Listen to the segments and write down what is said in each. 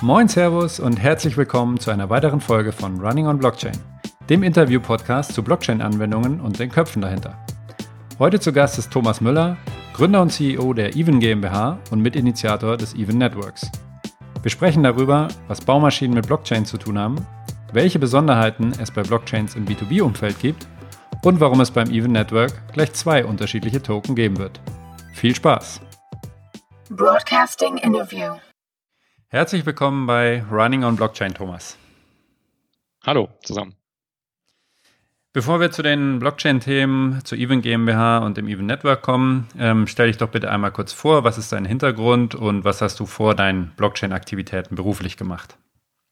Moin Servus und herzlich willkommen zu einer weiteren Folge von Running on Blockchain, dem Interview-Podcast zu Blockchain-Anwendungen und den Köpfen dahinter. Heute zu Gast ist Thomas Müller, Gründer und CEO der Even GmbH und Mitinitiator des Even Networks. Wir sprechen darüber, was Baumaschinen mit Blockchain zu tun haben, welche Besonderheiten es bei Blockchains im B2B-Umfeld gibt und warum es beim Even Network gleich zwei unterschiedliche Token geben wird. Viel Spaß! Broadcasting Interview Herzlich willkommen bei Running on Blockchain, Thomas. Hallo zusammen. Bevor wir zu den Blockchain-Themen, zu Even GmbH und dem Even Network kommen, ähm, stell dich doch bitte einmal kurz vor, was ist dein Hintergrund und was hast du vor deinen Blockchain-Aktivitäten beruflich gemacht?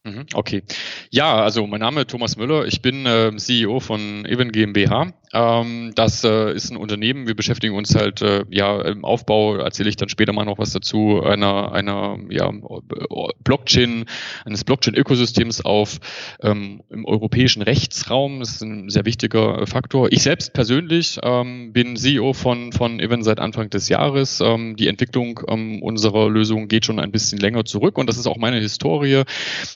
Mhm, okay. Ja, also mein Name ist Thomas Müller. Ich bin äh, CEO von Even GmbH. Ähm, das äh, ist ein Unternehmen. Wir beschäftigen uns halt äh, ja im Aufbau, erzähle ich dann später mal noch was dazu, einer, einer ja, Blockchain, eines Blockchain-Ökosystems auf ähm, im europäischen Rechtsraum. Das ist ein sehr wichtiger Faktor. Ich selbst persönlich ähm, bin CEO von, von Event seit Anfang des Jahres. Ähm, die Entwicklung ähm, unserer Lösung geht schon ein bisschen länger zurück und das ist auch meine Historie.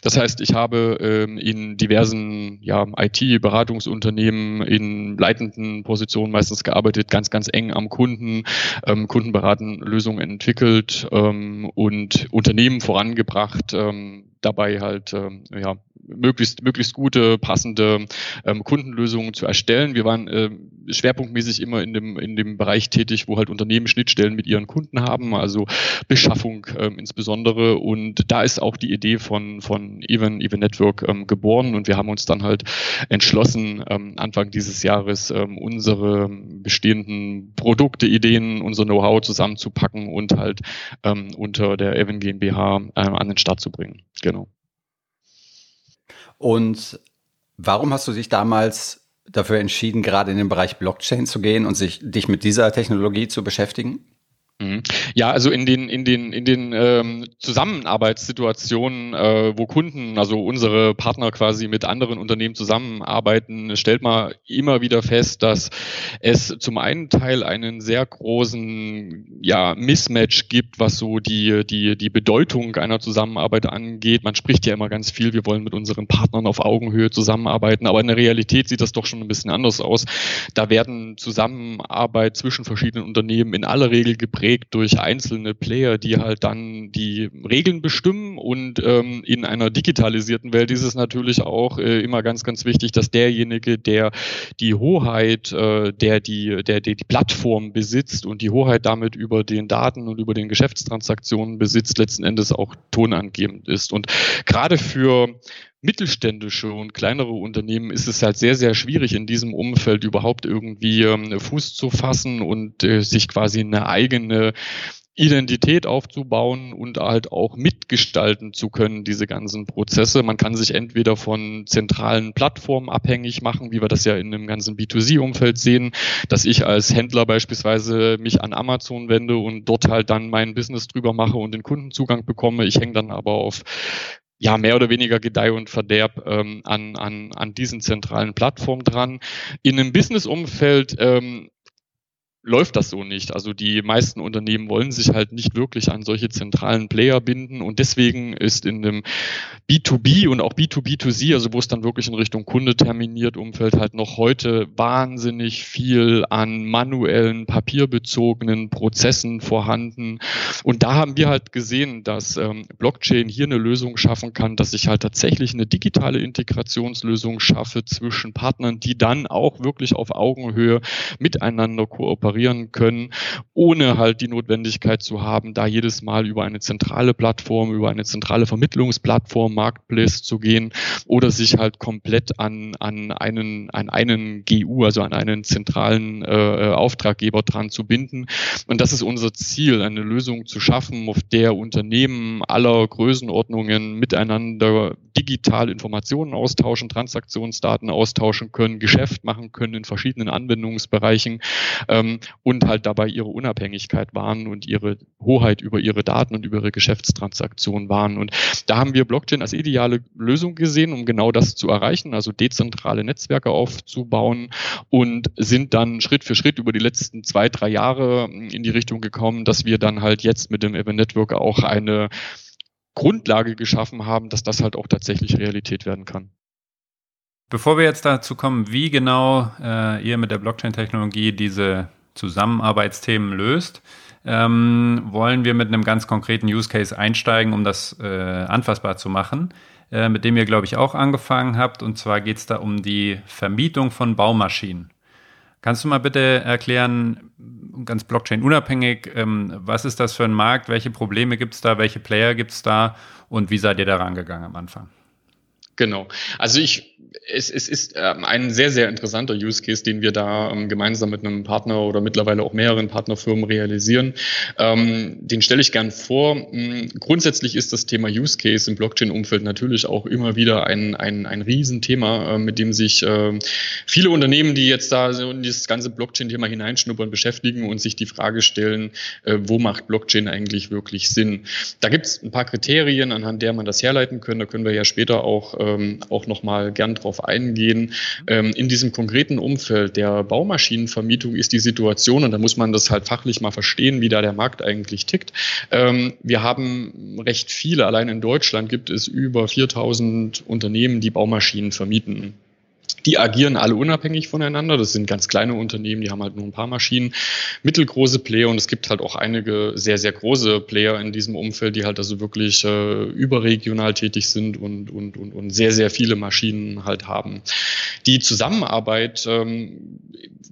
Das heißt, ich habe ähm, in diversen ja, IT-Beratungsunternehmen in leitenden leitenden Positionen meistens gearbeitet, ganz, ganz eng am Kunden, ähm, Kundenberaten Lösungen entwickelt ähm, und Unternehmen vorangebracht, ähm, dabei halt ähm, ja, möglichst, möglichst gute, passende ähm, Kundenlösungen zu erstellen. Wir waren äh, schwerpunktmäßig immer in dem, in dem Bereich tätig, wo halt Unternehmen Schnittstellen mit ihren Kunden haben, also Beschaffung ähm, insbesondere. Und da ist auch die Idee von, von Even, Even Network ähm, geboren und wir haben uns dann halt entschlossen, ähm, Anfang dieses Jahres ähm, unsere bestehenden Produkte, Ideen, unser Know-how zusammenzupacken und halt ähm, unter der Even GmbH äh, an den Start zu bringen. Genau. Und warum hast du dich damals dafür entschieden, gerade in den Bereich Blockchain zu gehen und sich, dich mit dieser Technologie zu beschäftigen? Mhm. Ja, also in den in den in den ähm, Zusammenarbeitssituationen, äh, wo Kunden, also unsere Partner quasi mit anderen Unternehmen zusammenarbeiten, stellt man immer wieder fest, dass es zum einen Teil einen sehr großen ja Mismatch gibt, was so die die die Bedeutung einer Zusammenarbeit angeht. Man spricht ja immer ganz viel, wir wollen mit unseren Partnern auf Augenhöhe zusammenarbeiten, aber in der Realität sieht das doch schon ein bisschen anders aus. Da werden Zusammenarbeit zwischen verschiedenen Unternehmen in aller Regel geprägt geprägt durch einzelne Player, die halt dann die Regeln bestimmen. Und ähm, in einer digitalisierten Welt ist es natürlich auch äh, immer ganz, ganz wichtig, dass derjenige, der die Hoheit, äh, der die, der, der die Plattform besitzt und die Hoheit damit über den Daten und über den Geschäftstransaktionen besitzt, letzten Endes auch tonangebend ist. Und gerade für mittelständische und kleinere Unternehmen ist es halt sehr, sehr schwierig, in diesem Umfeld überhaupt irgendwie ähm, Fuß zu fassen und äh, sich quasi eine eigene Identität aufzubauen und halt auch mitgestalten zu können, diese ganzen Prozesse. Man kann sich entweder von zentralen Plattformen abhängig machen, wie wir das ja in dem ganzen B2C-Umfeld sehen, dass ich als Händler beispielsweise mich an Amazon wende und dort halt dann mein Business drüber mache und den Kundenzugang bekomme. Ich hänge dann aber auf ja mehr oder weniger Gedeih und Verderb ähm, an, an, an diesen zentralen Plattformen dran. In einem Business-Umfeld ähm, läuft das so nicht. Also die meisten Unternehmen wollen sich halt nicht wirklich an solche zentralen Player binden und deswegen ist in dem B2B und auch B2B2C, also wo es dann wirklich in Richtung Kunde terminiert Umfeld halt noch heute wahnsinnig viel an manuellen, papierbezogenen Prozessen vorhanden. Und da haben wir halt gesehen, dass ähm, Blockchain hier eine Lösung schaffen kann, dass ich halt tatsächlich eine digitale Integrationslösung schaffe zwischen Partnern, die dann auch wirklich auf Augenhöhe miteinander kooperieren operieren können, ohne halt die Notwendigkeit zu haben, da jedes Mal über eine zentrale Plattform, über eine zentrale Vermittlungsplattform, Marketplace zu gehen oder sich halt komplett an, an, einen, an einen GU, also an einen zentralen äh, Auftraggeber dran zu binden. Und das ist unser Ziel, eine Lösung zu schaffen, auf der Unternehmen aller Größenordnungen miteinander digital Informationen austauschen, Transaktionsdaten austauschen können, Geschäft machen können in verschiedenen Anwendungsbereichen. Ähm, und halt dabei ihre Unabhängigkeit wahren und ihre Hoheit über ihre Daten und über ihre Geschäftstransaktionen wahren. Und da haben wir Blockchain als ideale Lösung gesehen, um genau das zu erreichen, also dezentrale Netzwerke aufzubauen und sind dann Schritt für Schritt über die letzten zwei, drei Jahre in die Richtung gekommen, dass wir dann halt jetzt mit dem Event Network auch eine Grundlage geschaffen haben, dass das halt auch tatsächlich Realität werden kann. Bevor wir jetzt dazu kommen, wie genau äh, ihr mit der Blockchain-Technologie diese Zusammenarbeitsthemen löst, ähm, wollen wir mit einem ganz konkreten Use Case einsteigen, um das äh, anfassbar zu machen, äh, mit dem ihr, glaube ich, auch angefangen habt. Und zwar geht es da um die Vermietung von Baumaschinen. Kannst du mal bitte erklären, ganz Blockchain-unabhängig, ähm, was ist das für ein Markt, welche Probleme gibt es da, welche Player gibt es da und wie seid ihr da rangegangen am Anfang? Genau. Also ich, es, es ist ähm, ein sehr, sehr interessanter Use Case, den wir da ähm, gemeinsam mit einem Partner oder mittlerweile auch mehreren Partnerfirmen realisieren. Ähm, den stelle ich gern vor. Hm, grundsätzlich ist das Thema Use Case im Blockchain-Umfeld natürlich auch immer wieder ein, ein, ein Riesenthema, äh, mit dem sich äh, viele Unternehmen, die jetzt da so in dieses ganze Blockchain-Thema hineinschnuppern, beschäftigen und sich die Frage stellen, äh, wo macht Blockchain eigentlich wirklich Sinn? Da gibt es ein paar Kriterien, anhand der man das herleiten können. Da können wir ja später auch äh, ähm, auch nochmal gern drauf eingehen. Ähm, in diesem konkreten Umfeld der Baumaschinenvermietung ist die Situation, und da muss man das halt fachlich mal verstehen, wie da der Markt eigentlich tickt. Ähm, wir haben recht viele, allein in Deutschland gibt es über 4000 Unternehmen, die Baumaschinen vermieten. Die agieren alle unabhängig voneinander. Das sind ganz kleine Unternehmen, die haben halt nur ein paar Maschinen, mittelgroße Player und es gibt halt auch einige sehr, sehr große Player in diesem Umfeld, die halt also wirklich äh, überregional tätig sind und, und, und, und sehr, sehr viele Maschinen halt haben. Die Zusammenarbeit, ähm,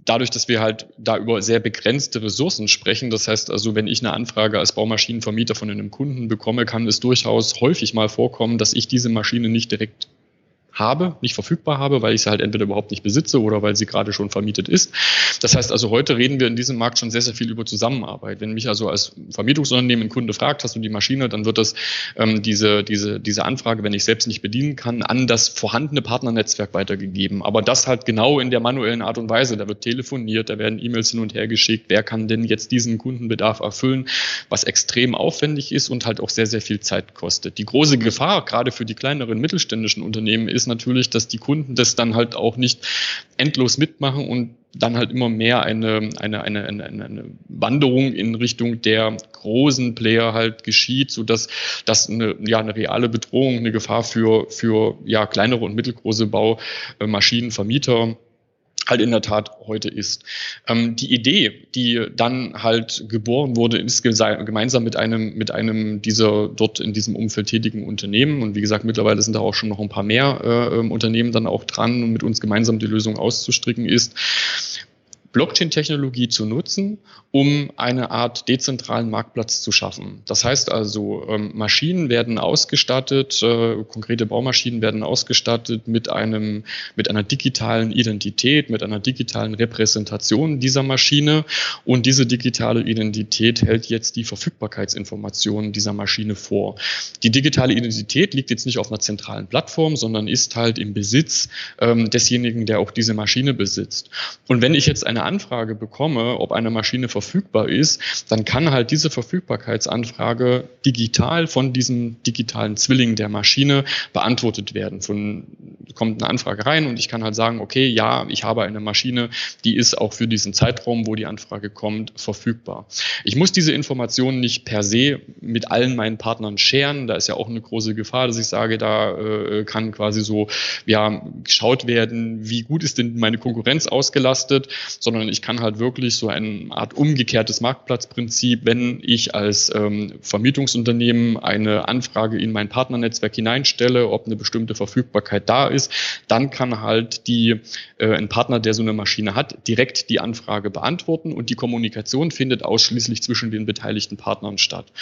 dadurch, dass wir halt da über sehr begrenzte Ressourcen sprechen, das heißt also, wenn ich eine Anfrage als Baumaschinenvermieter von einem Kunden bekomme, kann es durchaus häufig mal vorkommen, dass ich diese Maschine nicht direkt habe, nicht verfügbar habe, weil ich sie halt entweder überhaupt nicht besitze oder weil sie gerade schon vermietet ist. Das heißt also, heute reden wir in diesem Markt schon sehr, sehr viel über Zusammenarbeit. Wenn mich also als Vermietungsunternehmen ein Kunde fragt, hast du die Maschine, dann wird das ähm, diese, diese, diese Anfrage, wenn ich selbst nicht bedienen kann, an das vorhandene Partnernetzwerk weitergegeben. Aber das halt genau in der manuellen Art und Weise. Da wird telefoniert, da werden E-Mails hin und her geschickt. Wer kann denn jetzt diesen Kundenbedarf erfüllen, was extrem aufwendig ist und halt auch sehr, sehr viel Zeit kostet. Die große Gefahr, gerade für die kleineren mittelständischen Unternehmen, ist natürlich, dass die Kunden das dann halt auch nicht endlos mitmachen und dann halt immer mehr eine, eine, eine, eine, eine Wanderung in Richtung der großen Player halt geschieht, so dass das eine, ja, eine reale Bedrohung, eine Gefahr für, für ja, kleinere und mittelgroße Baumaschinen, Vermieter halt in der Tat heute ist. Ähm, die Idee, die dann halt geboren wurde, ist gemeinsam mit einem, mit einem dieser dort in diesem Umfeld tätigen Unternehmen. Und wie gesagt, mittlerweile sind da auch schon noch ein paar mehr äh, ähm, Unternehmen dann auch dran, um mit uns gemeinsam die Lösung auszustricken ist. Blockchain-Technologie zu nutzen, um eine Art dezentralen Marktplatz zu schaffen. Das heißt also, ähm, Maschinen werden ausgestattet, äh, konkrete Baumaschinen werden ausgestattet mit einem, mit einer digitalen Identität, mit einer digitalen Repräsentation dieser Maschine. Und diese digitale Identität hält jetzt die Verfügbarkeitsinformationen dieser Maschine vor. Die digitale Identität liegt jetzt nicht auf einer zentralen Plattform, sondern ist halt im Besitz ähm, desjenigen, der auch diese Maschine besitzt. Und wenn ich jetzt eine Anfrage bekomme, ob eine Maschine verfügbar ist, dann kann halt diese Verfügbarkeitsanfrage digital von diesem digitalen Zwilling der Maschine beantwortet werden. Von, kommt eine Anfrage rein und ich kann halt sagen, okay, ja, ich habe eine Maschine, die ist auch für diesen Zeitraum, wo die Anfrage kommt, verfügbar. Ich muss diese Informationen nicht per se mit allen meinen Partnern scheren. Da ist ja auch eine große Gefahr, dass ich sage, da äh, kann quasi so ja, geschaut werden, wie gut ist denn meine Konkurrenz ausgelastet, sondern ich kann halt wirklich so eine Art umgekehrtes Marktplatzprinzip, wenn ich als ähm, Vermietungsunternehmen eine Anfrage in mein Partnernetzwerk hineinstelle, ob eine bestimmte Verfügbarkeit da ist, dann kann halt die, äh, ein Partner, der so eine Maschine hat, direkt die Anfrage beantworten und die Kommunikation findet ausschließlich zwischen den beteiligten Partnern statt.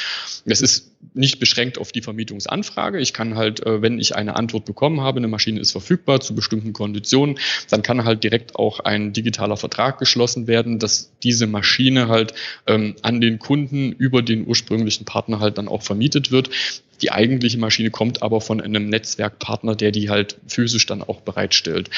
Das ist nicht beschränkt auf die Vermietungsanfrage. Ich kann halt, äh, wenn ich eine Antwort bekommen habe, eine Maschine ist verfügbar zu bestimmten Konditionen, dann kann halt direkt auch ein digitaler Vertrag Vertrag geschlossen werden, dass diese Maschine halt ähm, an den Kunden über den ursprünglichen Partner halt dann auch vermietet wird. Die eigentliche Maschine kommt aber von einem Netzwerkpartner, der die halt physisch dann auch bereitstellt.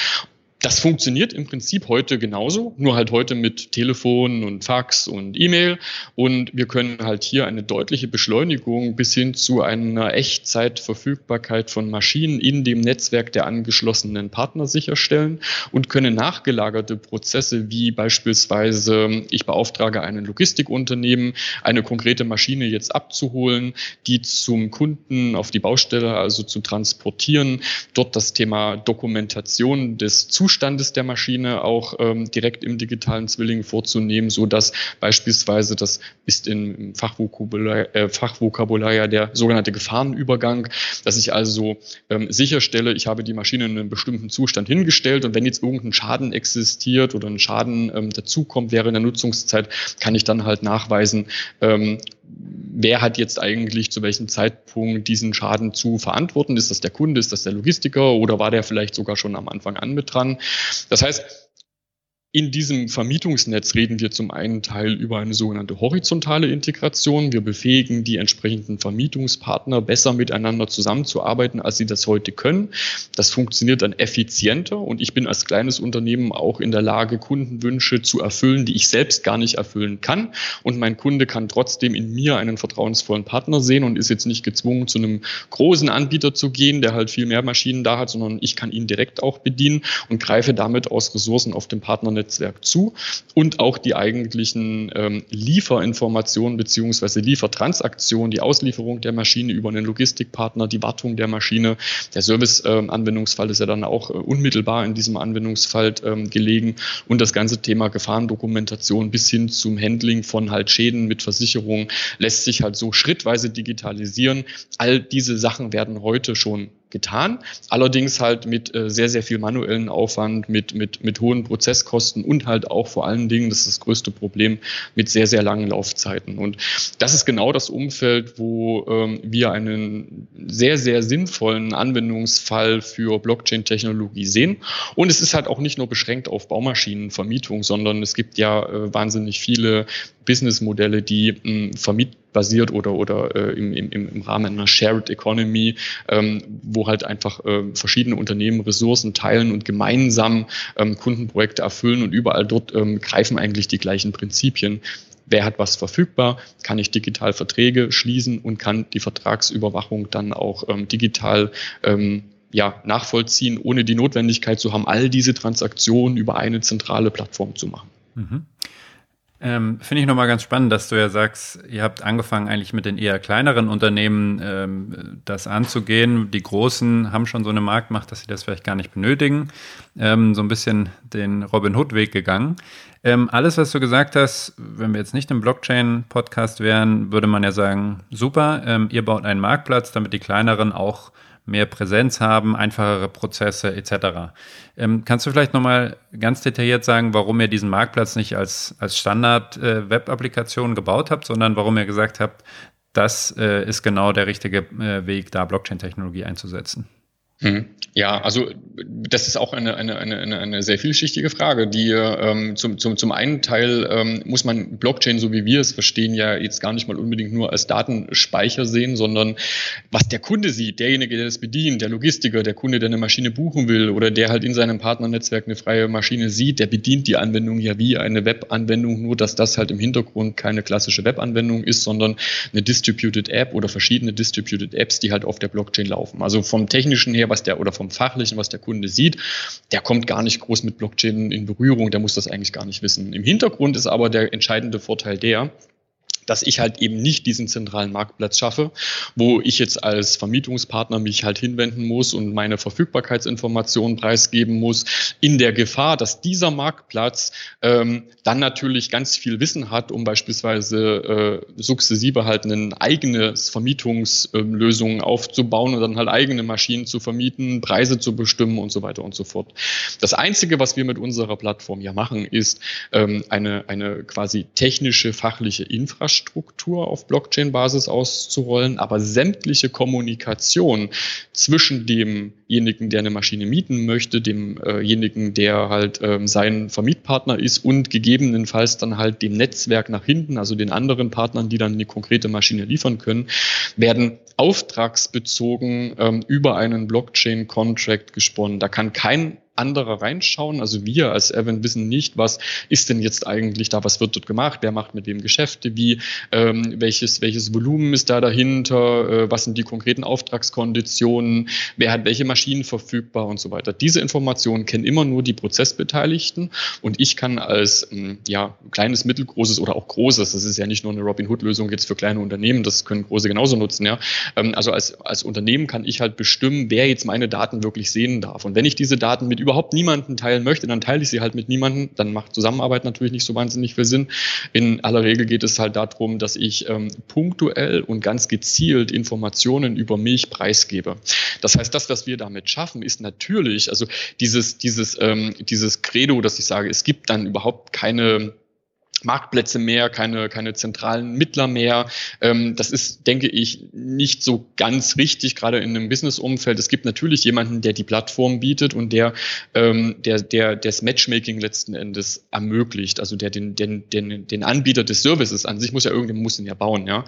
Das funktioniert im Prinzip heute genauso, nur halt heute mit Telefon und Fax und E-Mail. Und wir können halt hier eine deutliche Beschleunigung bis hin zu einer Echtzeitverfügbarkeit von Maschinen in dem Netzwerk der angeschlossenen Partner sicherstellen und können nachgelagerte Prozesse wie beispielsweise, ich beauftrage einen Logistikunternehmen, eine konkrete Maschine jetzt abzuholen, die zum Kunden auf die Baustelle, also zu transportieren, dort das Thema Dokumentation des Zustands Zustandes der Maschine auch ähm, direkt im digitalen Zwilling vorzunehmen, so dass beispielsweise das ist im Fachvokabular, äh, Fachvokabular ja der sogenannte Gefahrenübergang, dass ich also ähm, sicherstelle, ich habe die Maschine in einem bestimmten Zustand hingestellt und wenn jetzt irgendein Schaden existiert oder ein Schaden ähm, dazukommt während der Nutzungszeit, kann ich dann halt nachweisen, ähm, wer hat jetzt eigentlich zu welchem Zeitpunkt diesen Schaden zu verantworten? Ist das der Kunde, ist das der Logistiker oder war der vielleicht sogar schon am Anfang an mit dran? Das heißt, in diesem Vermietungsnetz reden wir zum einen Teil über eine sogenannte horizontale Integration. Wir befähigen die entsprechenden Vermietungspartner besser miteinander zusammenzuarbeiten, als sie das heute können. Das funktioniert dann effizienter und ich bin als kleines Unternehmen auch in der Lage, Kundenwünsche zu erfüllen, die ich selbst gar nicht erfüllen kann. Und mein Kunde kann trotzdem in mir einen vertrauensvollen Partner sehen und ist jetzt nicht gezwungen, zu einem großen Anbieter zu gehen, der halt viel mehr Maschinen da hat, sondern ich kann ihn direkt auch bedienen und greife damit aus Ressourcen auf dem Partner Netzwerk zu und auch die eigentlichen ähm, Lieferinformationen beziehungsweise Liefertransaktionen, die Auslieferung der Maschine über einen Logistikpartner, die Wartung der Maschine. Der Service-Anwendungsfall ähm, ist ja dann auch äh, unmittelbar in diesem Anwendungsfall ähm, gelegen und das ganze Thema Gefahrendokumentation bis hin zum Handling von halt Schäden mit Versicherung lässt sich halt so schrittweise digitalisieren. All diese Sachen werden heute schon getan. Allerdings halt mit äh, sehr, sehr viel manuellen Aufwand, mit, mit, mit hohen Prozesskosten und halt auch vor allen Dingen, das ist das größte Problem, mit sehr, sehr langen Laufzeiten. Und das ist genau das Umfeld, wo ähm, wir einen sehr, sehr sinnvollen Anwendungsfall für Blockchain-Technologie sehen. Und es ist halt auch nicht nur beschränkt auf Baumaschinenvermietung, sondern es gibt ja äh, wahnsinnig viele Businessmodelle, die mh, vermietbasiert oder, oder äh, im, im, im Rahmen einer Shared Economy, ähm, wo halt einfach äh, verschiedene Unternehmen Ressourcen teilen und gemeinsam ähm, Kundenprojekte erfüllen und überall dort ähm, greifen eigentlich die gleichen Prinzipien. Wer hat was verfügbar? Kann ich digital Verträge schließen und kann die Vertragsüberwachung dann auch ähm, digital ähm, ja, nachvollziehen, ohne die Notwendigkeit zu haben, all diese Transaktionen über eine zentrale Plattform zu machen. Mhm. Ähm, Finde ich nochmal ganz spannend, dass du ja sagst, ihr habt angefangen eigentlich mit den eher kleineren Unternehmen ähm, das anzugehen. Die großen haben schon so eine Marktmacht, dass sie das vielleicht gar nicht benötigen. Ähm, so ein bisschen den Robin Hood-Weg gegangen. Ähm, alles, was du gesagt hast, wenn wir jetzt nicht im Blockchain-Podcast wären, würde man ja sagen, super, ähm, ihr baut einen Marktplatz, damit die kleineren auch mehr Präsenz haben, einfachere Prozesse etc. Ähm, kannst du vielleicht nochmal ganz detailliert sagen, warum ihr diesen Marktplatz nicht als, als Standard-Web-Applikation äh, gebaut habt, sondern warum ihr gesagt habt, das äh, ist genau der richtige äh, Weg, da Blockchain-Technologie einzusetzen? Mhm. Ja, also das ist auch eine, eine, eine, eine sehr vielschichtige Frage, die ähm, zum, zum, zum einen Teil ähm, muss man Blockchain, so wie wir es verstehen, ja jetzt gar nicht mal unbedingt nur als Datenspeicher sehen, sondern was der Kunde sieht, derjenige, der das bedient, der Logistiker, der Kunde, der eine Maschine buchen will oder der halt in seinem Partnernetzwerk eine freie Maschine sieht, der bedient die Anwendung ja wie eine Webanwendung, nur dass das halt im Hintergrund keine klassische Webanwendung ist, sondern eine Distributed App oder verschiedene Distributed Apps, die halt auf der Blockchain laufen. Also vom technischen her was der oder vom fachlichen, was der Kunde sieht, der kommt gar nicht groß mit Blockchain in Berührung, der muss das eigentlich gar nicht wissen. Im Hintergrund ist aber der entscheidende Vorteil der, dass ich halt eben nicht diesen zentralen Marktplatz schaffe, wo ich jetzt als Vermietungspartner mich halt hinwenden muss und meine Verfügbarkeitsinformationen preisgeben muss, in der Gefahr, dass dieser Marktplatz ähm, dann natürlich ganz viel Wissen hat, um beispielsweise äh, sukzessive halt eine eigene Vermietungslösung ähm, aufzubauen und dann halt eigene Maschinen zu vermieten, Preise zu bestimmen und so weiter und so fort. Das Einzige, was wir mit unserer Plattform ja machen, ist ähm, eine, eine quasi technische, fachliche Infrastruktur Infrastruktur auf Blockchain-Basis auszurollen, aber sämtliche Kommunikation zwischen demjenigen, der eine Maschine mieten möchte, demjenigen, der halt ähm, sein Vermietpartner ist und gegebenenfalls dann halt dem Netzwerk nach hinten, also den anderen Partnern, die dann eine konkrete Maschine liefern können, werden auftragsbezogen ähm, über einen Blockchain-Contract gesponnen. Da kann kein anderer reinschauen. Also wir als Evan wissen nicht, was ist denn jetzt eigentlich da, was wird dort gemacht, wer macht mit wem Geschäfte, wie, ähm, welches, welches Volumen ist da dahinter, äh, was sind die konkreten Auftragskonditionen, wer hat welche Maschinen verfügbar und so weiter. Diese Informationen kennen immer nur die Prozessbeteiligten und ich kann als ähm, ja, kleines, mittelgroßes oder auch großes, das ist ja nicht nur eine Robin-Hood-Lösung jetzt für kleine Unternehmen, das können große genauso nutzen, ja. Ähm, also als, als Unternehmen kann ich halt bestimmen, wer jetzt meine Daten wirklich sehen darf. Und wenn ich diese Daten mit überhaupt niemanden teilen möchte, dann teile ich sie halt mit niemanden. Dann macht Zusammenarbeit natürlich nicht so wahnsinnig viel Sinn. In aller Regel geht es halt darum, dass ich ähm, punktuell und ganz gezielt Informationen über mich preisgebe. Das heißt, das, was wir damit schaffen, ist natürlich, also dieses, dieses, ähm, dieses Credo, dass ich sage, es gibt dann überhaupt keine Marktplätze mehr, keine, keine zentralen Mittler mehr. Ähm, das ist, denke ich, nicht so ganz richtig, gerade in einem Business-Umfeld. Es gibt natürlich jemanden, der die Plattform bietet und der, ähm, der, der das Matchmaking letzten Endes ermöglicht. Also der den, den, den, den Anbieter des Services an sich muss ja irgendjemand muss ihn ja bauen. Ja.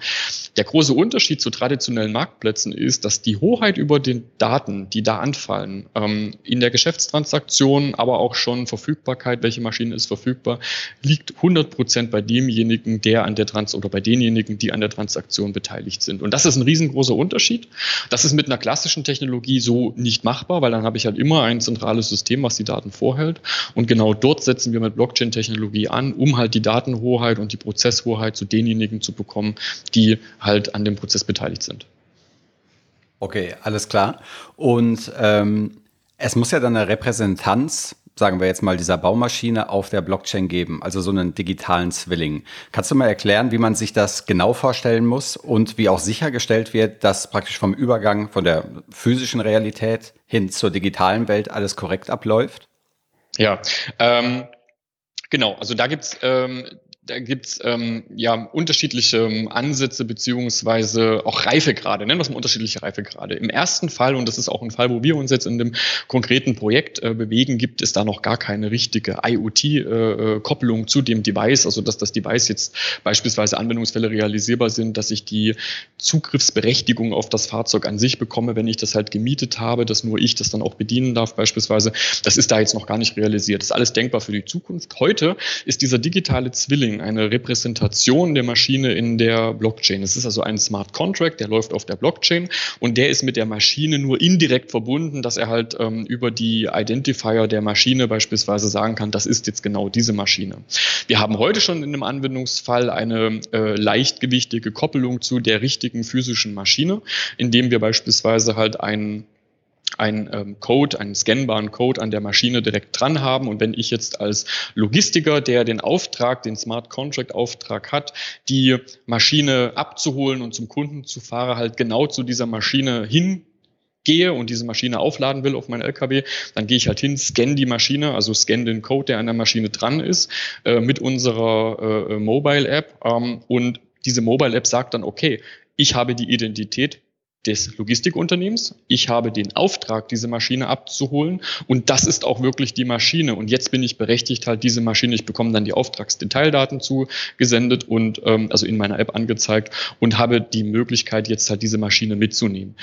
Der große Unterschied zu traditionellen Marktplätzen ist, dass die Hoheit über den Daten, die da anfallen, ähm, in der Geschäftstransaktion, aber auch schon Verfügbarkeit, welche Maschine ist verfügbar, liegt 100 Prozent bei demjenigen, der an der Trans oder bei denjenigen, die an der Transaktion beteiligt sind. Und das ist ein riesengroßer Unterschied. Das ist mit einer klassischen Technologie so nicht machbar, weil dann habe ich halt immer ein zentrales System, was die Daten vorhält. Und genau dort setzen wir mit Blockchain-Technologie an, um halt die Datenhoheit und die Prozesshoheit zu denjenigen zu bekommen, die halt an dem Prozess beteiligt sind. Okay, alles klar. Und ähm, es muss ja dann eine Repräsentanz sagen wir jetzt mal, dieser Baumaschine auf der Blockchain geben, also so einen digitalen Zwilling. Kannst du mal erklären, wie man sich das genau vorstellen muss und wie auch sichergestellt wird, dass praktisch vom Übergang von der physischen Realität hin zur digitalen Welt alles korrekt abläuft? Ja, ähm, genau. Also da gibt's ähm, da gibt's ähm, ja unterschiedliche ähm, Ansätze beziehungsweise auch Reifegrade, nennen wir es mal unterschiedliche Reifegrade. Im ersten Fall, und das ist auch ein Fall, wo wir uns jetzt in dem konkreten Projekt äh, bewegen, gibt es da noch gar keine richtige IoT-Kopplung äh, äh zu dem Device, also dass das Device jetzt beispielsweise Anwendungsfälle realisierbar sind, dass ich die Zugriffsberechtigung auf das Fahrzeug an sich bekomme, wenn ich das halt gemietet habe, dass nur ich das dann auch bedienen darf beispielsweise. Das ist da jetzt noch gar nicht realisiert. Das ist alles denkbar für die Zukunft. Heute ist dieser digitale Zwilling String, eine Repräsentation der Maschine in der Blockchain. Es ist also ein Smart Contract, der läuft auf der Blockchain und der ist mit der Maschine nur indirekt verbunden, dass er halt ähm, über die Identifier der Maschine beispielsweise sagen kann, das ist jetzt genau diese Maschine. Wir haben heute schon in einem Anwendungsfall eine äh, leichtgewichtige Koppelung zu der richtigen physischen Maschine, indem wir beispielsweise halt einen einen ähm, Code, einen scannbaren Code an der Maschine direkt dran haben. Und wenn ich jetzt als Logistiker, der den Auftrag, den Smart Contract Auftrag hat, die Maschine abzuholen und zum Kunden zu fahren, halt genau zu dieser Maschine hin gehe und diese Maschine aufladen will auf mein LKW, dann gehe ich halt hin, scanne die Maschine, also scanne den Code, der an der Maschine dran ist, äh, mit unserer äh, Mobile App ähm, und diese Mobile App sagt dann, okay, ich habe die Identität des Logistikunternehmens. Ich habe den Auftrag, diese Maschine abzuholen und das ist auch wirklich die Maschine. Und jetzt bin ich berechtigt, halt diese Maschine, ich bekomme dann die Auftragsdetaildaten zugesendet und ähm, also in meiner App angezeigt und habe die Möglichkeit, jetzt halt diese Maschine mitzunehmen.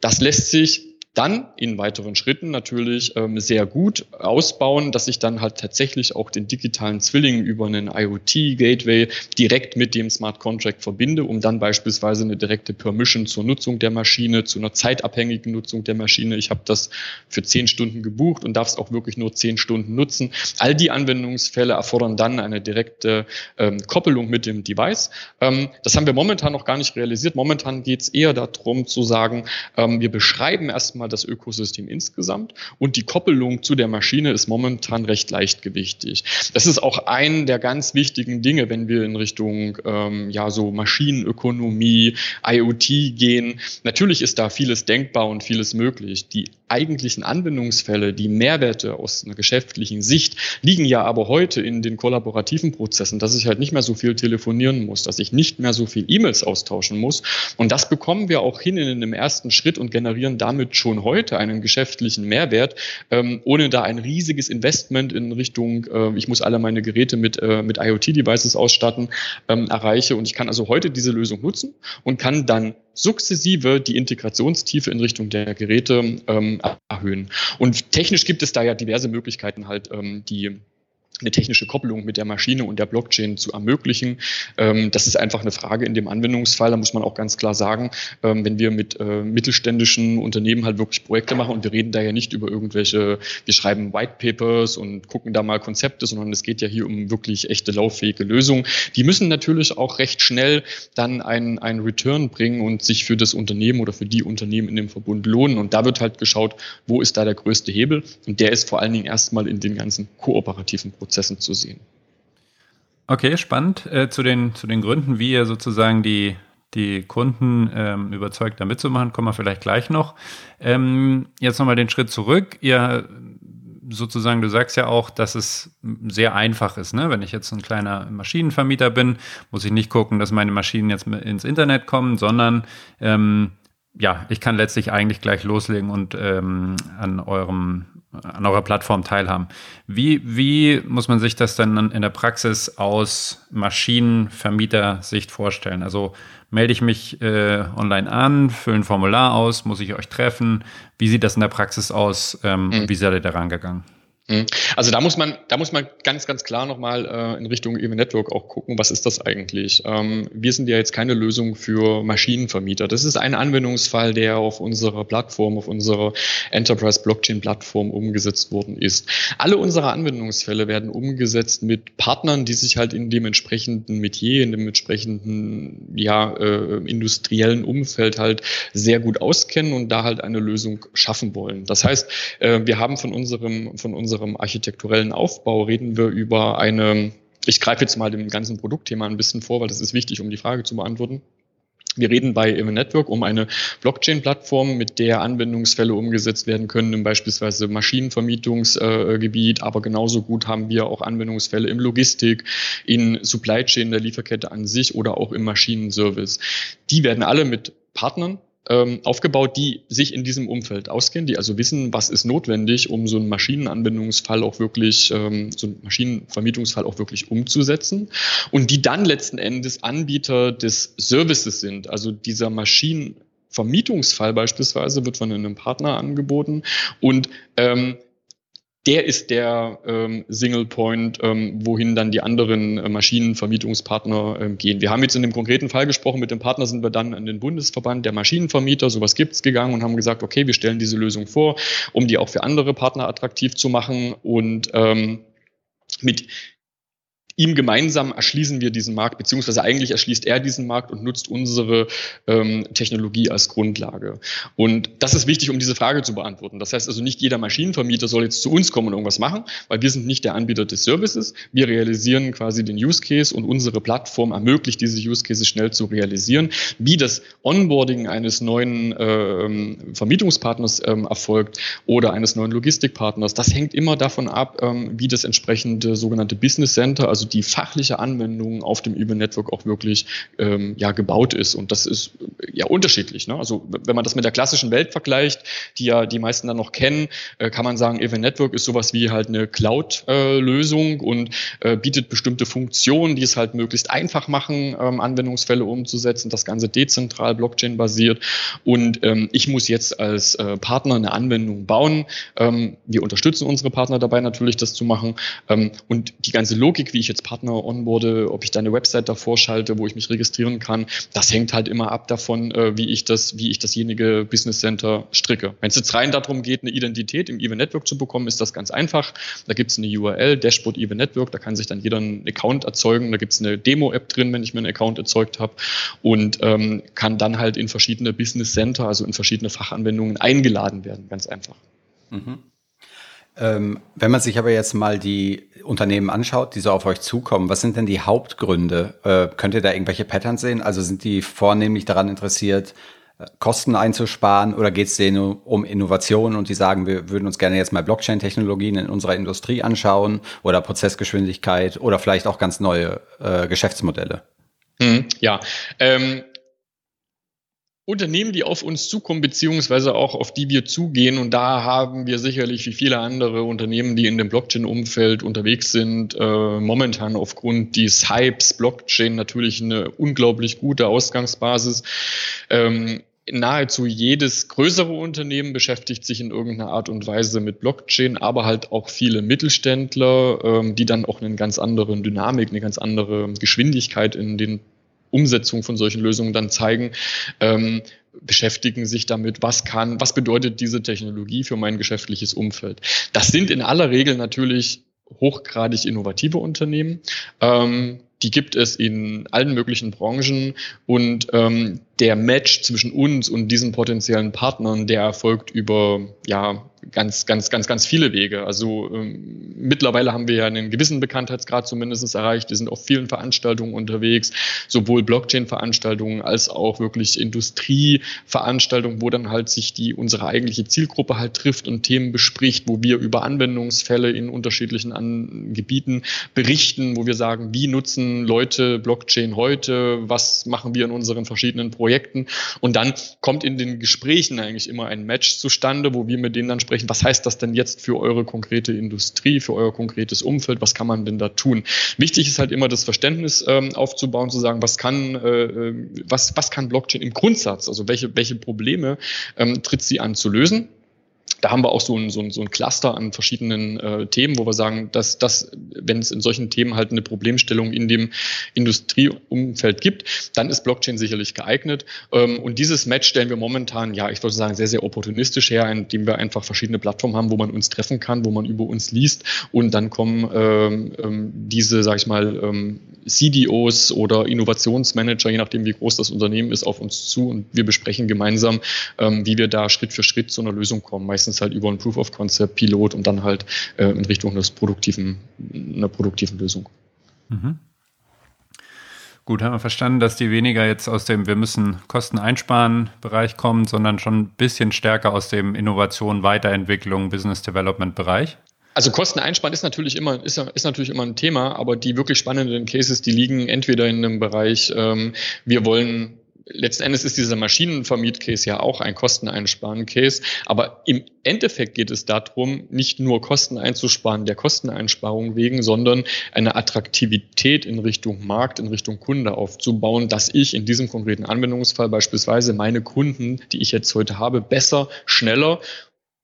Das lässt sich dann in weiteren Schritten natürlich ähm, sehr gut ausbauen, dass ich dann halt tatsächlich auch den digitalen Zwilling über einen IoT-Gateway direkt mit dem Smart Contract verbinde, um dann beispielsweise eine direkte Permission zur Nutzung der Maschine, zu einer zeitabhängigen Nutzung der Maschine. Ich habe das für zehn Stunden gebucht und darf es auch wirklich nur zehn Stunden nutzen. All die Anwendungsfälle erfordern dann eine direkte ähm, Koppelung mit dem Device. Ähm, das haben wir momentan noch gar nicht realisiert. Momentan geht es eher darum zu sagen, ähm, wir beschreiben erstmal mal das Ökosystem insgesamt und die Koppelung zu der Maschine ist momentan recht leichtgewichtig. Das ist auch ein der ganz wichtigen Dinge, wenn wir in Richtung ähm, ja so Maschinenökonomie, IoT gehen. Natürlich ist da vieles denkbar und vieles möglich. Die eigentlichen Anwendungsfälle, die Mehrwerte aus einer geschäftlichen Sicht, liegen ja aber heute in den kollaborativen Prozessen, dass ich halt nicht mehr so viel telefonieren muss, dass ich nicht mehr so viel E-Mails austauschen muss. Und das bekommen wir auch hin in einem ersten Schritt und generieren damit schon heute einen geschäftlichen Mehrwert, ähm, ohne da ein riesiges Investment in Richtung, äh, ich muss alle meine Geräte mit, äh, mit IoT-Devices ausstatten, ähm, erreiche. Und ich kann also heute diese Lösung nutzen und kann dann sukzessive die Integrationstiefe in Richtung der Geräte ähm, erhöhen. Und technisch gibt es da ja diverse Möglichkeiten halt, ähm, die eine technische Koppelung mit der Maschine und der Blockchain zu ermöglichen. Ähm, das ist einfach eine Frage in dem Anwendungsfall. Da muss man auch ganz klar sagen, ähm, wenn wir mit äh, mittelständischen Unternehmen halt wirklich Projekte machen und wir reden da ja nicht über irgendwelche, wir schreiben White Papers und gucken da mal Konzepte, sondern es geht ja hier um wirklich echte lauffähige Lösungen. Die müssen natürlich auch recht schnell dann einen, einen Return bringen und sich für das Unternehmen oder für die Unternehmen in dem Verbund lohnen. Und da wird halt geschaut, wo ist da der größte Hebel? Und der ist vor allen Dingen erstmal in den ganzen kooperativen Prozessen Prozessen zu sehen. Okay, spannend. Äh, zu, den, zu den Gründen, wie ihr sozusagen die, die Kunden ähm, überzeugt, da mitzumachen, kommen wir vielleicht gleich noch. Ähm, jetzt nochmal den Schritt zurück. Ihr sozusagen, du sagst ja auch, dass es sehr einfach ist. Ne? Wenn ich jetzt ein kleiner Maschinenvermieter bin, muss ich nicht gucken, dass meine Maschinen jetzt ins Internet kommen, sondern ähm, ja, ich kann letztlich eigentlich gleich loslegen und ähm, an eurem an eurer Plattform teilhaben. Wie, wie muss man sich das dann in der Praxis aus Maschinenvermieter-Sicht vorstellen? Also melde ich mich äh, online an, fülle ein Formular aus, muss ich euch treffen? Wie sieht das in der Praxis aus? Ähm, mhm. Wie seid ihr da rangegangen? Mhm. Also da muss man, da muss man ganz, ganz klar nochmal äh, in Richtung Even Network auch gucken, was ist das eigentlich? Ähm, wir sind ja jetzt keine Lösung für Maschinenvermieter. Das ist ein Anwendungsfall, der auf unserer Plattform, auf unserer Enterprise Blockchain Plattform umgesetzt worden ist. Alle unsere Anwendungsfälle werden umgesetzt mit Partnern, die sich halt in dem entsprechenden Metier, in dem entsprechenden ja, äh, industriellen Umfeld halt sehr gut auskennen und da halt eine Lösung schaffen wollen. Das heißt, äh, wir haben von unserem, von unserem unserem architekturellen Aufbau reden wir über eine, ich greife jetzt mal dem ganzen Produktthema ein bisschen vor, weil das ist wichtig, um die Frage zu beantworten. Wir reden bei Even Network um eine Blockchain-Plattform, mit der Anwendungsfälle umgesetzt werden können, im beispielsweise Maschinenvermietungsgebiet, aber genauso gut haben wir auch Anwendungsfälle im Logistik, in Supply Chain der Lieferkette an sich oder auch im Maschinenservice. Die werden alle mit Partnern ähm, aufgebaut, die sich in diesem Umfeld auskennen, die also wissen, was ist notwendig, um so einen Maschinenanbindungsfall auch wirklich, ähm, so einen Maschinenvermietungsfall auch wirklich umzusetzen und die dann letzten Endes Anbieter des Services sind, also dieser Maschinenvermietungsfall beispielsweise wird von einem Partner angeboten und ähm, der ist der ähm, Single Point, ähm, wohin dann die anderen äh, Maschinenvermietungspartner ähm, gehen. Wir haben jetzt in dem konkreten Fall gesprochen, mit dem Partner sind wir dann an den Bundesverband der Maschinenvermieter, sowas gibt's gegangen und haben gesagt, okay, wir stellen diese Lösung vor, um die auch für andere Partner attraktiv zu machen und ähm, mit ihm gemeinsam erschließen wir diesen Markt, beziehungsweise eigentlich erschließt er diesen Markt und nutzt unsere ähm, Technologie als Grundlage. Und das ist wichtig, um diese Frage zu beantworten. Das heißt also, nicht jeder Maschinenvermieter soll jetzt zu uns kommen und irgendwas machen, weil wir sind nicht der Anbieter des Services. Wir realisieren quasi den Use Case und unsere Plattform ermöglicht diese Use Cases schnell zu realisieren. Wie das Onboarding eines neuen äh, Vermietungspartners ähm, erfolgt oder eines neuen Logistikpartners, das hängt immer davon ab, ähm, wie das entsprechende sogenannte Business Center, also also die fachliche Anwendung auf dem Even Network auch wirklich ähm, ja gebaut ist. Und das ist äh, ja unterschiedlich. Ne? Also wenn man das mit der klassischen Welt vergleicht, die ja die meisten dann noch kennen, äh, kann man sagen, Even Network ist sowas wie halt eine Cloud-Lösung äh, und äh, bietet bestimmte Funktionen, die es halt möglichst einfach machen, ähm, Anwendungsfälle umzusetzen. Das Ganze dezentral, Blockchain-basiert. Und ähm, ich muss jetzt als äh, Partner eine Anwendung bauen. Ähm, wir unterstützen unsere Partner dabei natürlich, das zu machen. Ähm, und die ganze Logik, wie ich jetzt Partner onboarde, ob ich da eine Website davor schalte, wo ich mich registrieren kann, das hängt halt immer ab davon, äh, wie ich das, wie ich dasjenige Business Center stricke. Wenn es jetzt rein darum geht, eine Identität im Even Network zu bekommen, ist das ganz einfach. Da gibt es eine URL, Dashboard Even Network, da kann sich dann jeder einen Account erzeugen. Da gibt es eine Demo-App drin, wenn ich mir einen Account erzeugt habe und ähm, kann dann halt in verschiedene Business Center, also in verschiedene Fachanwendungen eingeladen werden, ganz einfach. Mhm. Ähm, wenn man sich aber jetzt mal die Unternehmen anschaut, die so auf euch zukommen, was sind denn die Hauptgründe? Äh, könnt ihr da irgendwelche Patterns sehen? Also sind die vornehmlich daran interessiert, äh, Kosten einzusparen oder geht es denen um Innovation und die sagen, wir würden uns gerne jetzt mal Blockchain-Technologien in unserer Industrie anschauen oder Prozessgeschwindigkeit oder vielleicht auch ganz neue äh, Geschäftsmodelle? Hm, ja, ähm, Unternehmen, die auf uns zukommen, beziehungsweise auch auf die wir zugehen. Und da haben wir sicherlich wie viele andere Unternehmen, die in dem Blockchain-Umfeld unterwegs sind, äh, momentan aufgrund des Hypes Blockchain natürlich eine unglaublich gute Ausgangsbasis. Ähm, nahezu jedes größere Unternehmen beschäftigt sich in irgendeiner Art und Weise mit Blockchain, aber halt auch viele Mittelständler, ähm, die dann auch eine ganz andere Dynamik, eine ganz andere Geschwindigkeit in den Umsetzungen von solchen Lösungen dann zeigen, ähm, beschäftigen sich damit, was kann, was bedeutet diese Technologie für mein geschäftliches Umfeld. Das sind in aller Regel natürlich hochgradig innovative Unternehmen. Ähm, die gibt es in allen möglichen Branchen und ähm, der Match zwischen uns und diesen potenziellen Partnern, der erfolgt über ja ganz, ganz, ganz, ganz viele Wege. Also ähm, mittlerweile haben wir ja einen gewissen Bekanntheitsgrad zumindest erreicht. Wir sind auf vielen Veranstaltungen unterwegs, sowohl Blockchain-Veranstaltungen als auch wirklich Industrieveranstaltungen, wo dann halt sich die unsere eigentliche Zielgruppe halt trifft und Themen bespricht, wo wir über Anwendungsfälle in unterschiedlichen An Gebieten berichten, wo wir sagen, wie nutzen Leute Blockchain heute, was machen wir in unseren verschiedenen Projekten. Und dann kommt in den Gesprächen eigentlich immer ein Match zustande, wo wir mit denen dann sprechen, was heißt das denn jetzt für eure konkrete Industrie, für euer konkretes Umfeld, was kann man denn da tun? Wichtig ist halt immer das Verständnis ähm, aufzubauen, zu sagen, was kann, äh, äh was, was kann Blockchain im Grundsatz, also welche, welche Probleme ähm, tritt sie an zu lösen? Da haben wir auch so ein, so ein, so ein Cluster an verschiedenen äh, Themen, wo wir sagen, dass das, wenn es in solchen Themen halt eine Problemstellung in dem Industrieumfeld gibt, dann ist Blockchain sicherlich geeignet. Ähm, und dieses Match stellen wir momentan, ja, ich würde sagen, sehr, sehr opportunistisch her, indem wir einfach verschiedene Plattformen haben, wo man uns treffen kann, wo man über uns liest und dann kommen ähm, ähm, diese, sag ich mal, ähm, CDOs oder Innovationsmanager, je nachdem, wie groß das Unternehmen ist, auf uns zu und wir besprechen gemeinsam, ähm, wie wir da Schritt für Schritt zu einer Lösung kommen. Meistens halt über ein Proof of Concept, Pilot und dann halt äh, in Richtung des produktiven, einer produktiven Lösung. Mhm. Gut, haben wir verstanden, dass die weniger jetzt aus dem Wir müssen Kosten einsparen Bereich kommen, sondern schon ein bisschen stärker aus dem Innovation, Weiterentwicklung, Business Development Bereich? Also Kosten einsparen ist natürlich immer ist, ist natürlich immer ein Thema, aber die wirklich spannenden Cases, die liegen entweder in einem Bereich, ähm, wir wollen letzten Endes ist dieser Maschinenvermiet-Case ja auch ein Kosteneinsparen-Case. Aber im Endeffekt geht es darum, nicht nur Kosten einzusparen der Kosteneinsparung wegen, sondern eine Attraktivität in Richtung Markt, in Richtung Kunde aufzubauen, dass ich in diesem konkreten Anwendungsfall beispielsweise meine Kunden, die ich jetzt heute habe, besser, schneller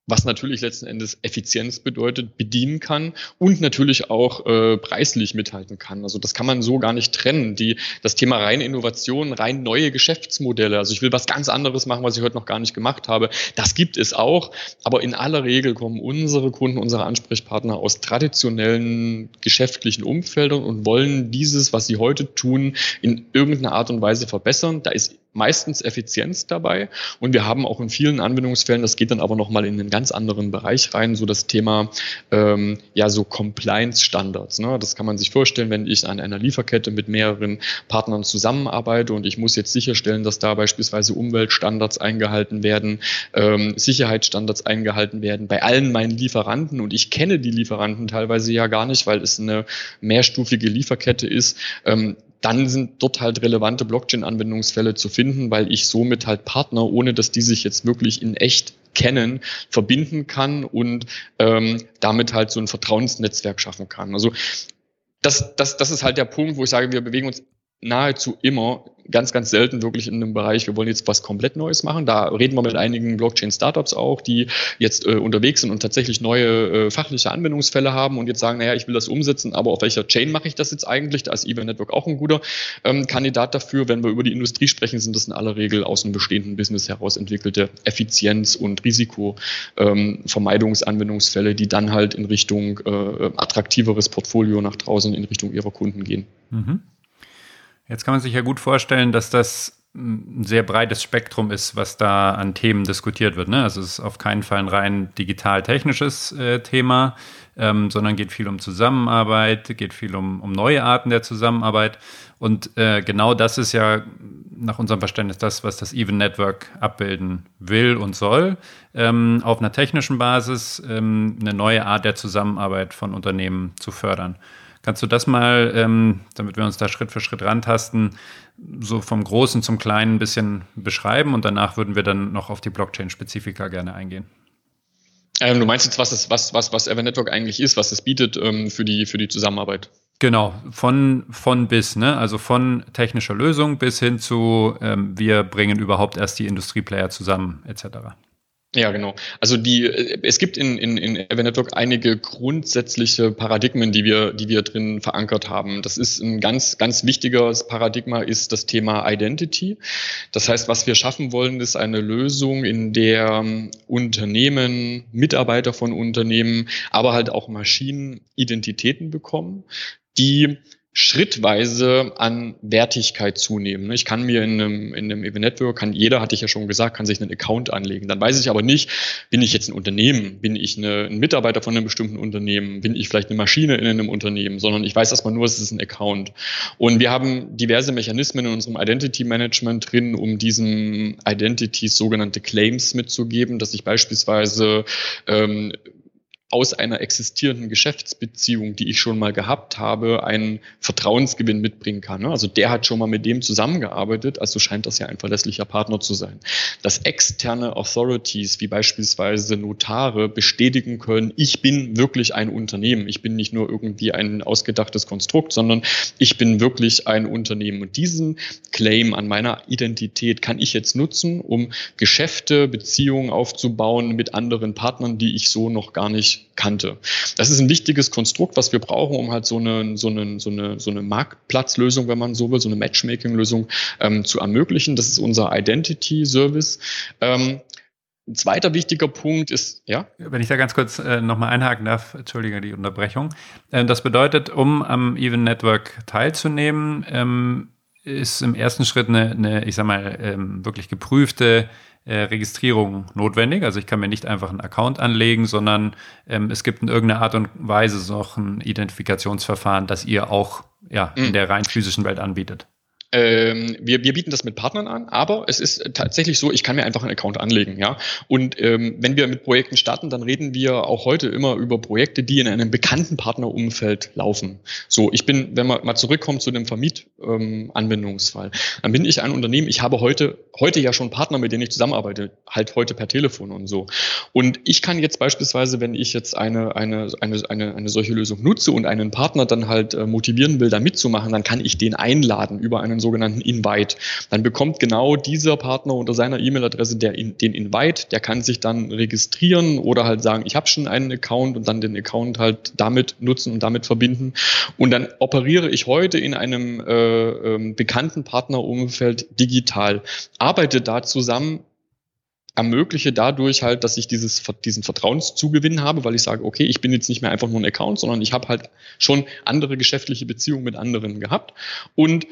was natürlich letzten Endes Effizienz bedeutet, bedienen kann und natürlich auch äh, preislich mithalten kann. Also das kann man so gar nicht trennen. Die, das Thema rein Innovation, rein neue Geschäftsmodelle, also ich will was ganz anderes machen, was ich heute noch gar nicht gemacht habe, das gibt es auch, aber in aller Regel kommen unsere Kunden, unsere Ansprechpartner aus traditionellen geschäftlichen Umfeldern und wollen dieses, was sie heute tun, in irgendeiner Art und Weise verbessern. Da ist meistens Effizienz dabei. Und wir haben auch in vielen Anwendungsfällen, das geht dann aber nochmal in einen ganz anderen Bereich rein, so das Thema ähm, ja so Compliance-Standards. Ne? Das kann man sich vorstellen, wenn ich an einer Lieferkette mit mehreren Partnern zusammenarbeite und ich muss jetzt sicherstellen, dass da beispielsweise Umweltstandards eingehalten werden, ähm, Sicherheitsstandards eingehalten werden bei allen meinen Lieferanten und ich kenne die Lieferanten teilweise ja gar nicht, weil es eine mehrstufige Lieferkette ist. Ähm, dann sind dort halt relevante Blockchain-Anwendungsfälle zu finden, weil ich somit halt Partner, ohne dass die sich jetzt wirklich in echt kennen, verbinden kann und ähm, damit halt so ein Vertrauensnetzwerk schaffen kann. Also das, das, das ist halt der Punkt, wo ich sage, wir bewegen uns nahezu immer ganz, ganz selten wirklich in einem Bereich, wir wollen jetzt was komplett Neues machen. Da reden wir mit einigen Blockchain-Startups auch, die jetzt äh, unterwegs sind und tatsächlich neue äh, fachliche Anwendungsfälle haben und jetzt sagen, naja, ich will das umsetzen, aber auf welcher Chain mache ich das jetzt eigentlich? Da ist Event Network auch ein guter ähm, Kandidat dafür. Wenn wir über die Industrie sprechen, sind das in aller Regel aus einem bestehenden Business heraus entwickelte Effizienz- und Risikovermeidungsanwendungsfälle, ähm, die dann halt in Richtung äh, attraktiveres Portfolio nach draußen in Richtung ihrer Kunden gehen. Mhm. Jetzt kann man sich ja gut vorstellen, dass das ein sehr breites Spektrum ist, was da an Themen diskutiert wird. Ne? Also es ist auf keinen Fall ein rein digital-technisches äh, Thema, ähm, sondern geht viel um Zusammenarbeit, geht viel um, um neue Arten der Zusammenarbeit. Und äh, genau das ist ja nach unserem Verständnis das, was das Even Network abbilden will und soll, ähm, auf einer technischen Basis ähm, eine neue Art der Zusammenarbeit von Unternehmen zu fördern. Kannst du das mal, ähm, damit wir uns da Schritt für Schritt rantasten, so vom Großen zum Kleinen ein bisschen beschreiben und danach würden wir dann noch auf die Blockchain-Spezifika gerne eingehen. Ähm, du meinst jetzt, was, es, was, was, was Evernetwork eigentlich ist, was es bietet ähm, für, die, für die Zusammenarbeit? Genau, von, von bis, ne? Also von technischer Lösung bis hin zu, ähm, wir bringen überhaupt erst die Industrieplayer zusammen, etc. Ja, genau. Also die, äh, es gibt in, in, in Network einige grundsätzliche Paradigmen, die wir, die wir drin verankert haben. Das ist ein ganz, ganz wichtiges Paradigma ist das Thema Identity. Das heißt, was wir schaffen wollen, ist eine Lösung, in der ähm, Unternehmen, Mitarbeiter von Unternehmen, aber halt auch Maschinen Identitäten bekommen, die schrittweise an Wertigkeit zunehmen. Ich kann mir in einem, in einem Event Network, kann jeder, hatte ich ja schon gesagt, kann sich einen Account anlegen. Dann weiß ich aber nicht, bin ich jetzt ein Unternehmen, bin ich eine, ein Mitarbeiter von einem bestimmten Unternehmen, bin ich vielleicht eine Maschine in einem Unternehmen, sondern ich weiß erstmal nur, es ist ein Account. Und wir haben diverse Mechanismen in unserem Identity Management drin, um diesen Identities sogenannte Claims mitzugeben, dass ich beispielsweise ähm, aus einer existierenden Geschäftsbeziehung, die ich schon mal gehabt habe, einen Vertrauensgewinn mitbringen kann. Also der hat schon mal mit dem zusammengearbeitet, also scheint das ja ein verlässlicher Partner zu sein. Dass externe Authorities wie beispielsweise Notare bestätigen können, ich bin wirklich ein Unternehmen, ich bin nicht nur irgendwie ein ausgedachtes Konstrukt, sondern ich bin wirklich ein Unternehmen. Und diesen Claim an meiner Identität kann ich jetzt nutzen, um Geschäfte, Beziehungen aufzubauen mit anderen Partnern, die ich so noch gar nicht kannte. Das ist ein wichtiges Konstrukt, was wir brauchen, um halt so eine, so eine, so eine, so eine Marktplatzlösung, wenn man so will, so eine Matchmaking-Lösung ähm, zu ermöglichen. Das ist unser Identity-Service. Ähm, ein zweiter wichtiger Punkt ist, ja? Wenn ich da ganz kurz äh, nochmal einhaken darf, entschuldige die Unterbrechung. Äh, das bedeutet, um am Even Network teilzunehmen, ähm, ist im ersten Schritt eine, eine ich sag mal, ähm, wirklich geprüfte äh, Registrierung notwendig. Also ich kann mir nicht einfach einen Account anlegen, sondern ähm, es gibt in irgendeiner Art und Weise noch ein Identifikationsverfahren, das ihr auch ja, in mhm. der rein physischen Welt anbietet. Ähm, wir, wir bieten das mit Partnern an, aber es ist tatsächlich so, ich kann mir einfach einen Account anlegen, ja. Und ähm, wenn wir mit Projekten starten, dann reden wir auch heute immer über Projekte, die in einem bekannten Partnerumfeld laufen. So, ich bin, wenn man mal zurückkommt zu dem Vermietanwendungsfall, ähm, dann bin ich ein Unternehmen, ich habe heute, heute ja schon Partner, mit denen ich zusammenarbeite, halt heute per Telefon und so. Und ich kann jetzt beispielsweise, wenn ich jetzt eine, eine, eine, eine, eine solche Lösung nutze und einen Partner dann halt äh, motivieren will, da mitzumachen, dann kann ich den einladen über einen einen sogenannten Invite. Dann bekommt genau dieser Partner unter seiner E-Mail-Adresse den Invite, der kann sich dann registrieren oder halt sagen, ich habe schon einen Account und dann den Account halt damit nutzen und damit verbinden. Und dann operiere ich heute in einem äh, äh, bekannten Partnerumfeld digital, arbeite da zusammen ermögliche dadurch halt, dass ich dieses, diesen Vertrauenszugewinn habe, weil ich sage, okay, ich bin jetzt nicht mehr einfach nur ein Account, sondern ich habe halt schon andere geschäftliche Beziehungen mit anderen gehabt. Und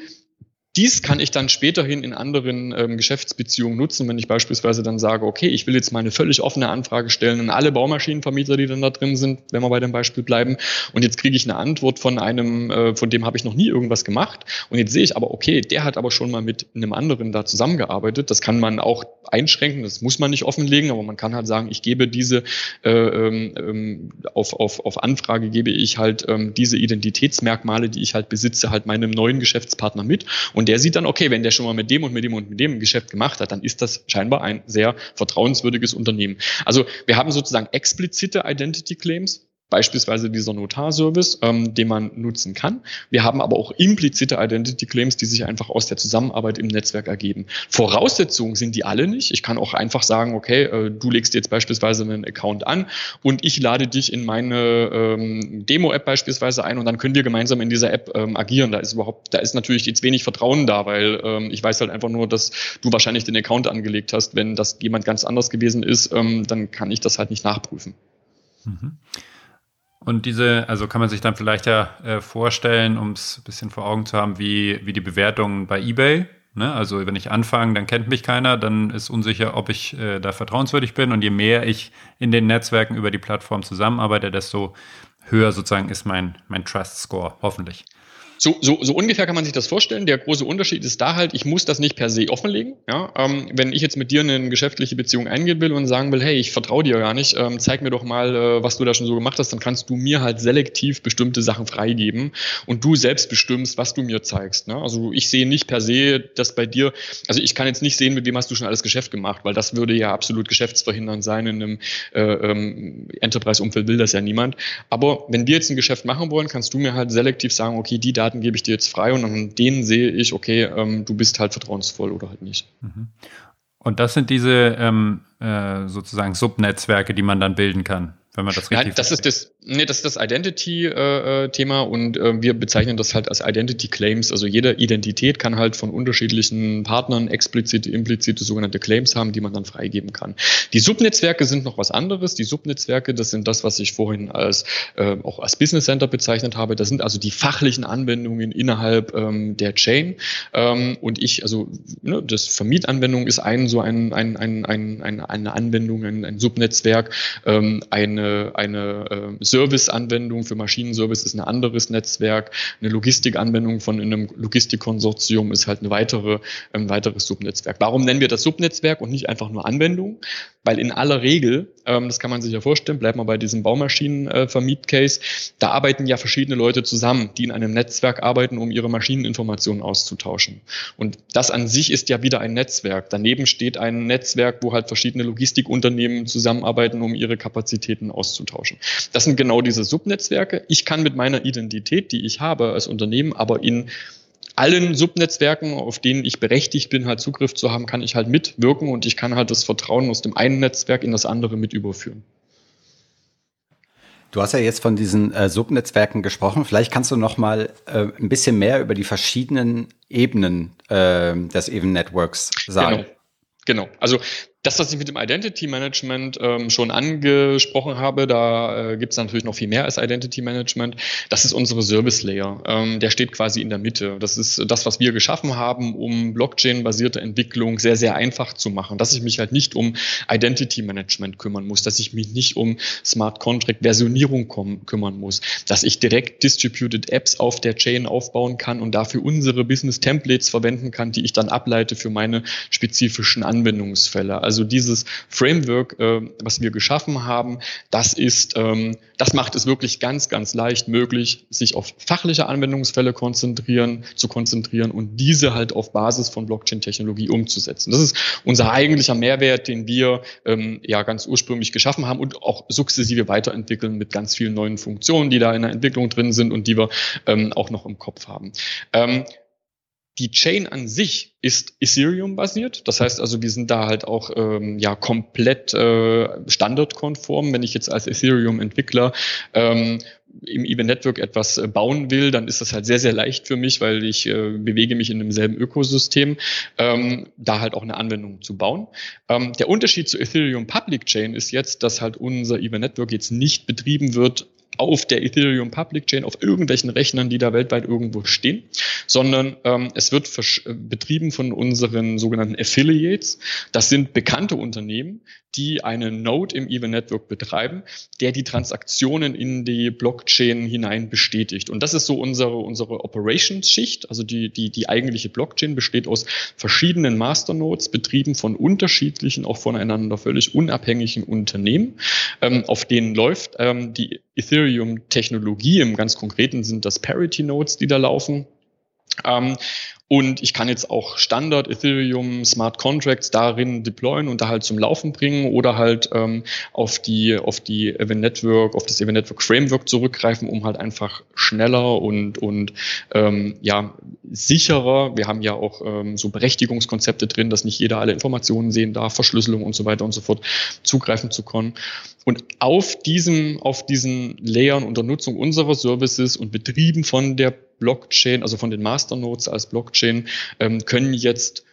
dies kann ich dann späterhin in anderen ähm, Geschäftsbeziehungen nutzen, wenn ich beispielsweise dann sage, okay, ich will jetzt mal eine völlig offene Anfrage stellen an alle Baumaschinenvermieter, die dann da drin sind, wenn wir bei dem Beispiel bleiben. Und jetzt kriege ich eine Antwort von einem, äh, von dem habe ich noch nie irgendwas gemacht. Und jetzt sehe ich aber, okay, der hat aber schon mal mit einem anderen da zusammengearbeitet. Das kann man auch einschränken, das muss man nicht offenlegen, aber man kann halt sagen, ich gebe diese äh, ähm, ähm auf, auf, auf Anfrage gebe ich halt ähm, diese Identitätsmerkmale, die ich halt besitze, halt meinem neuen Geschäftspartner mit. Und der sieht dann, okay, wenn der schon mal mit dem und mit dem und mit dem ein Geschäft gemacht hat, dann ist das scheinbar ein sehr vertrauenswürdiges Unternehmen. Also wir haben sozusagen explizite Identity Claims, beispielsweise dieser Notarservice, ähm, den man nutzen kann. Wir haben aber auch implizite Identity Claims, die sich einfach aus der Zusammenarbeit im Netzwerk ergeben. Voraussetzungen sind die alle nicht. Ich kann auch einfach sagen, okay, äh, du legst jetzt beispielsweise einen Account an und ich lade dich in meine ähm, Demo-App beispielsweise ein und dann können wir gemeinsam in dieser App ähm, agieren. Da ist überhaupt, da ist natürlich jetzt wenig Vertrauen da, weil ähm, ich weiß halt einfach nur, dass du wahrscheinlich den Account angelegt hast. Wenn das jemand ganz anders gewesen ist, ähm, dann kann ich das halt nicht nachprüfen. Mhm. Und diese, also kann man sich dann vielleicht ja äh, vorstellen, um es ein bisschen vor Augen zu haben, wie, wie die Bewertungen bei eBay. Ne? Also wenn ich anfange, dann kennt mich keiner, dann ist unsicher, ob ich äh, da vertrauenswürdig bin. Und je mehr ich in den Netzwerken über die Plattform zusammenarbeite, desto höher sozusagen ist mein, mein Trust Score, hoffentlich. So, so, so ungefähr kann man sich das vorstellen. Der große Unterschied ist da halt, ich muss das nicht per se offenlegen. Ja? Ähm, wenn ich jetzt mit dir eine geschäftliche Beziehung eingehen will und sagen will, hey, ich vertraue dir gar nicht, ähm, zeig mir doch mal, äh, was du da schon so gemacht hast, dann kannst du mir halt selektiv bestimmte Sachen freigeben und du selbst bestimmst, was du mir zeigst. Ne? Also ich sehe nicht per se, dass bei dir, also ich kann jetzt nicht sehen, mit wem hast du schon alles Geschäft gemacht, weil das würde ja absolut geschäftsverhindernd sein. In einem äh, ähm, Enterprise-Umfeld will das ja niemand. Aber wenn wir jetzt ein Geschäft machen wollen, kannst du mir halt selektiv sagen, okay, die Daten gebe ich dir jetzt frei und an denen sehe ich, okay, ähm, du bist halt vertrauensvoll oder halt nicht. Mhm. Und das sind diese ähm, äh, sozusagen Subnetzwerke, die man dann bilden kann wenn man das richtig Nein, das ist das, nee, das ist das Identity-Thema äh, und äh, wir bezeichnen das halt als Identity Claims. Also jede Identität kann halt von unterschiedlichen Partnern explizite, implizite sogenannte Claims haben, die man dann freigeben kann. Die Subnetzwerke sind noch was anderes. Die Subnetzwerke, das sind das, was ich vorhin als äh, auch als Business Center bezeichnet habe. Das sind also die fachlichen Anwendungen innerhalb ähm, der Chain. Ähm, und ich, also ne, das Vermietanwendung ist ein so ein, ein, ein, ein, eine, eine Anwendung, ein, ein Subnetzwerk, ähm, eine eine, äh, Service-Anwendung für Maschinenservice ist ein anderes Netzwerk. Eine Logistikanwendung von einem Logistikkonsortium ist halt eine weitere, ein weiteres Subnetzwerk. Warum nennen wir das Subnetzwerk und nicht einfach nur Anwendung? Weil in aller Regel, ähm, das kann man sich ja vorstellen, bleibt mal bei diesem Baumaschinen-Vermiet-Case, äh, da arbeiten ja verschiedene Leute zusammen, die in einem Netzwerk arbeiten, um ihre Maschineninformationen auszutauschen. Und das an sich ist ja wieder ein Netzwerk. Daneben steht ein Netzwerk, wo halt verschiedene Logistikunternehmen zusammenarbeiten, um ihre Kapazitäten auszutauschen. Das sind genau diese Subnetzwerke. Ich kann mit meiner Identität, die ich habe als Unternehmen, aber in allen Subnetzwerken, auf denen ich berechtigt bin, halt Zugriff zu haben, kann ich halt mitwirken und ich kann halt das Vertrauen aus dem einen Netzwerk in das andere mit überführen. Du hast ja jetzt von diesen äh, Subnetzwerken gesprochen. Vielleicht kannst du noch mal äh, ein bisschen mehr über die verschiedenen Ebenen äh, des Even Networks sagen. Genau. Genau. Also das, was ich mit dem Identity Management ähm, schon angesprochen habe, da äh, gibt es natürlich noch viel mehr als Identity Management. Das ist unsere Service Layer. Ähm, der steht quasi in der Mitte. Das ist das, was wir geschaffen haben, um Blockchain-basierte Entwicklung sehr, sehr einfach zu machen. Dass ich mich halt nicht um Identity Management kümmern muss, dass ich mich nicht um Smart Contract Versionierung kümmern muss, dass ich direkt Distributed Apps auf der Chain aufbauen kann und dafür unsere Business Templates verwenden kann, die ich dann ableite für meine spezifischen Anwendungsfälle. Also dieses Framework, äh, was wir geschaffen haben, das ist, ähm, das macht es wirklich ganz, ganz leicht möglich, sich auf fachliche Anwendungsfälle konzentrieren, zu konzentrieren und diese halt auf Basis von Blockchain-Technologie umzusetzen. Das ist unser eigentlicher Mehrwert, den wir ähm, ja ganz ursprünglich geschaffen haben und auch sukzessive weiterentwickeln mit ganz vielen neuen Funktionen, die da in der Entwicklung drin sind und die wir ähm, auch noch im Kopf haben. Ähm, die Chain an sich ist Ethereum-basiert. Das heißt also, wir sind da halt auch ähm, ja komplett äh, standardkonform. Wenn ich jetzt als Ethereum-Entwickler ähm, im Even Network etwas äh, bauen will, dann ist das halt sehr, sehr leicht für mich, weil ich äh, bewege mich in demselben Ökosystem, ähm, da halt auch eine Anwendung zu bauen. Ähm, der Unterschied zu Ethereum Public Chain ist jetzt, dass halt unser Even Network jetzt nicht betrieben wird auf der Ethereum Public Chain, auf irgendwelchen Rechnern, die da weltweit irgendwo stehen, sondern ähm, es wird äh, betrieben von unseren sogenannten Affiliates. Das sind bekannte Unternehmen, die eine Node im Even Network betreiben, der die Transaktionen in die Blockchain hinein bestätigt. Und das ist so unsere, unsere Operations-Schicht. Also die, die, die eigentliche Blockchain besteht aus verschiedenen Masternodes, betrieben von unterschiedlichen, auch voneinander völlig unabhängigen Unternehmen, ähm, auf denen läuft ähm, die Ethereum-Technologie. Im ganz Konkreten sind das Parity-Nodes, die da laufen. Ähm, und ich kann jetzt auch Standard Ethereum Smart Contracts darin deployen und da halt zum Laufen bringen oder halt ähm, auf die auf die Event Network, auf das Event Network Framework zurückgreifen, um halt einfach schneller und und ähm, ja sicherer. Wir haben ja auch ähm, so Berechtigungskonzepte drin, dass nicht jeder alle Informationen sehen darf, Verschlüsselung und so weiter und so fort zugreifen zu können. Und auf diesem auf diesen Layern unter Nutzung unserer Services und betrieben von der Blockchain, also von den Masternodes als Blockchain, ähm, können jetzt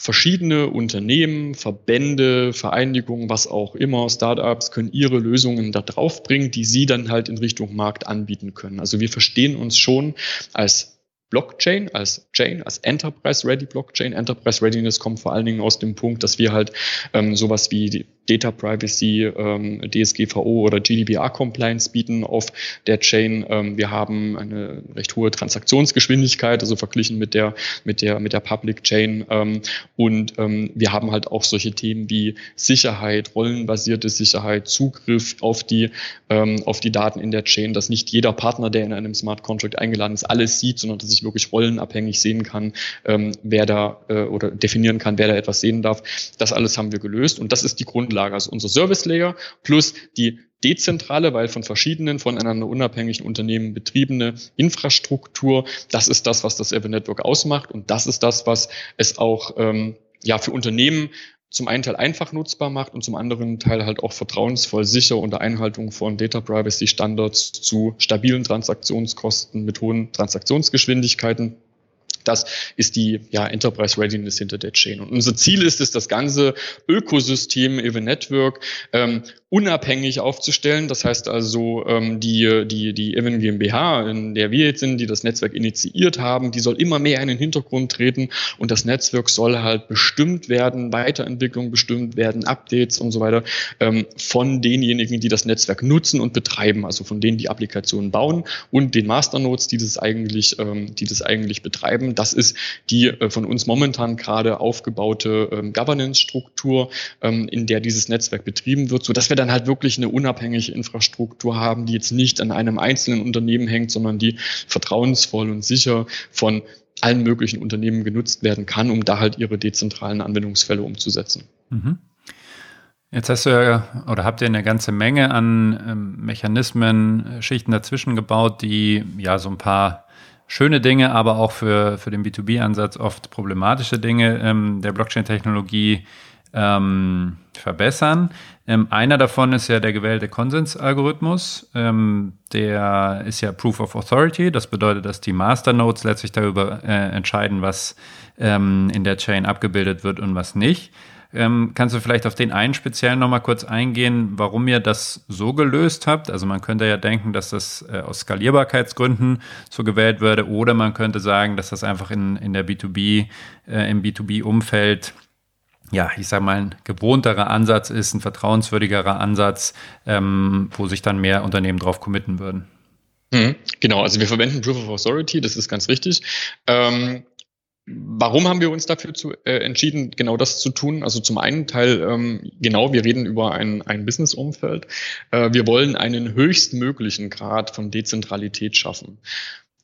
verschiedene Unternehmen, Verbände, Vereinigungen, was auch immer, Startups können ihre Lösungen da drauf bringen, die sie dann halt in Richtung Markt anbieten können. Also wir verstehen uns schon als Blockchain, als Chain, als Enterprise-Ready Blockchain. Enterprise Readiness kommt vor allen Dingen aus dem Punkt, dass wir halt ähm, sowas wie die, Data Privacy, ähm, DSGVO oder GDPR Compliance bieten auf der Chain. Ähm, wir haben eine recht hohe Transaktionsgeschwindigkeit, also verglichen mit der mit der mit der Public Chain. Ähm, und ähm, wir haben halt auch solche Themen wie Sicherheit, rollenbasierte Sicherheit, Zugriff auf die ähm, auf die Daten in der Chain, dass nicht jeder Partner, der in einem Smart Contract eingeladen ist, alles sieht, sondern dass ich wirklich rollenabhängig sehen kann, ähm, wer da äh, oder definieren kann, wer da etwas sehen darf. Das alles haben wir gelöst und das ist die Grundlage. Also unser Service Layer plus die dezentrale, weil von verschiedenen, voneinander unabhängigen Unternehmen betriebene Infrastruktur. Das ist das, was das Evan Network ausmacht und das ist das, was es auch ähm, ja für Unternehmen zum einen Teil einfach nutzbar macht und zum anderen Teil halt auch vertrauensvoll sicher unter Einhaltung von Data Privacy Standards zu stabilen Transaktionskosten mit hohen Transaktionsgeschwindigkeiten das ist die ja, Enterprise Readiness hinter der Chain. Und unser Ziel ist es, das ganze Ökosystem Even Network ähm, unabhängig aufzustellen. Das heißt also, ähm, die, die, die Even GmbH, in der wir jetzt sind, die das Netzwerk initiiert haben, die soll immer mehr in den Hintergrund treten und das Netzwerk soll halt bestimmt werden, Weiterentwicklung bestimmt werden, Updates und so weiter ähm, von denjenigen, die das Netzwerk nutzen und betreiben, also von denen, die Applikationen bauen und den Masternodes, die das eigentlich, ähm, die das eigentlich betreiben das ist die äh, von uns momentan gerade aufgebaute ähm, Governance-Struktur, ähm, in der dieses Netzwerk betrieben wird, so dass wir dann halt wirklich eine unabhängige Infrastruktur haben, die jetzt nicht an einem einzelnen Unternehmen hängt, sondern die vertrauensvoll und sicher von allen möglichen Unternehmen genutzt werden kann, um da halt ihre dezentralen Anwendungsfälle umzusetzen. Mhm. Jetzt hast du ja oder habt ihr eine ganze Menge an ähm, Mechanismen, äh, Schichten dazwischen gebaut, die ja so ein paar schöne Dinge, aber auch für, für den B2B-Ansatz oft problematische Dinge ähm, der Blockchain-Technologie ähm, verbessern. Ähm, einer davon ist ja der gewählte Konsensalgorithmus. Ähm, der ist ja Proof of Authority. Das bedeutet, dass die Masternodes letztlich darüber äh, entscheiden, was ähm, in der Chain abgebildet wird und was nicht. Ähm, kannst du vielleicht auf den einen speziellen nochmal kurz eingehen, warum ihr das so gelöst habt? Also man könnte ja denken, dass das äh, aus Skalierbarkeitsgründen so gewählt würde, oder man könnte sagen, dass das einfach in, in der B2B, äh, im B2B-Umfeld ja, ich sage mal, ein gewohnterer Ansatz ist, ein vertrauenswürdigerer Ansatz, ähm, wo sich dann mehr Unternehmen drauf committen würden. Mhm, genau, also wir verwenden Proof of Authority, das ist ganz richtig. Ähm, Warum haben wir uns dafür zu, äh, entschieden, genau das zu tun? Also zum einen Teil, ähm, genau, wir reden über ein, ein Business-Umfeld. Äh, wir wollen einen höchstmöglichen Grad von Dezentralität schaffen.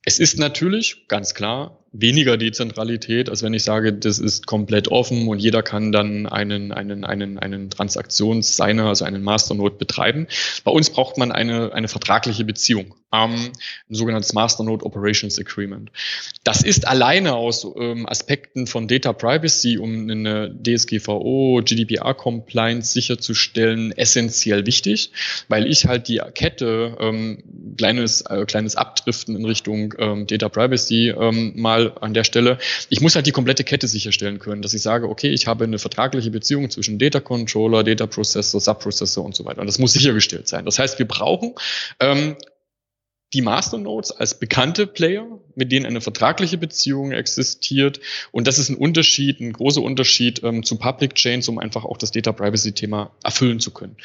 Es ist natürlich ganz klar weniger Dezentralität, als wenn ich sage, das ist komplett offen und jeder kann dann einen, einen, einen, einen Transaktionssigner, also einen Masternode betreiben. Bei uns braucht man eine, eine vertragliche Beziehung, ähm, ein sogenanntes Masternode Operations Agreement. Das ist alleine aus ähm, Aspekten von Data Privacy, um eine DSGVO, GDPR Compliance sicherzustellen, essentiell wichtig, weil ich halt die Kette, ähm, kleines, äh, kleines Abdriften in Richtung ähm, Data Privacy ähm, mal an der Stelle. Ich muss halt die komplette Kette sicherstellen können, dass ich sage, okay, ich habe eine vertragliche Beziehung zwischen Data Controller, Data Processor, Subprocessor und so weiter. Und das muss sichergestellt sein. Das heißt, wir brauchen ähm, die Masternodes als bekannte Player, mit denen eine vertragliche Beziehung existiert. Und das ist ein Unterschied, ein großer Unterschied ähm, zu Public Chains, um einfach auch das Data Privacy Thema erfüllen zu können.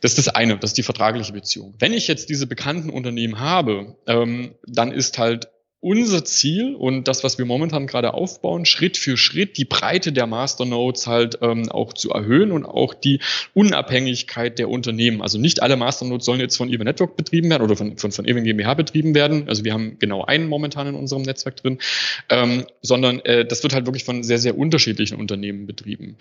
Das ist das eine, das ist die vertragliche Beziehung. Wenn ich jetzt diese bekannten Unternehmen habe, ähm, dann ist halt unser Ziel und das, was wir momentan gerade aufbauen, Schritt für Schritt die Breite der Masternodes halt ähm, auch zu erhöhen und auch die Unabhängigkeit der Unternehmen. Also nicht alle Masternodes sollen jetzt von Even Network betrieben werden oder von, von, von Even GmbH betrieben werden. Also wir haben genau einen momentan in unserem Netzwerk drin, ähm, sondern äh, das wird halt wirklich von sehr, sehr unterschiedlichen Unternehmen betrieben.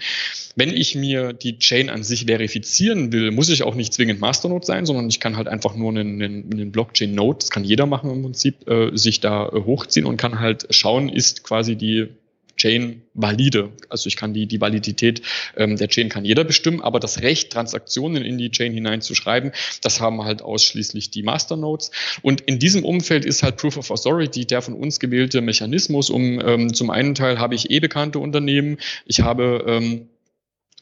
Wenn ich mir die Chain an sich verifizieren will, muss ich auch nicht zwingend Masternode sein, sondern ich kann halt einfach nur einen, einen, einen Blockchain-Node, das kann jeder machen im Prinzip, äh, sich da hochziehen und kann halt schauen, ist quasi die Chain valide. Also ich kann die, die Validität ähm, der Chain kann jeder bestimmen, aber das Recht, Transaktionen in die Chain hineinzuschreiben, das haben halt ausschließlich die Masternodes. Und in diesem Umfeld ist halt Proof of Authority der von uns gewählte Mechanismus, um ähm, zum einen Teil habe ich eh bekannte Unternehmen, ich habe ähm,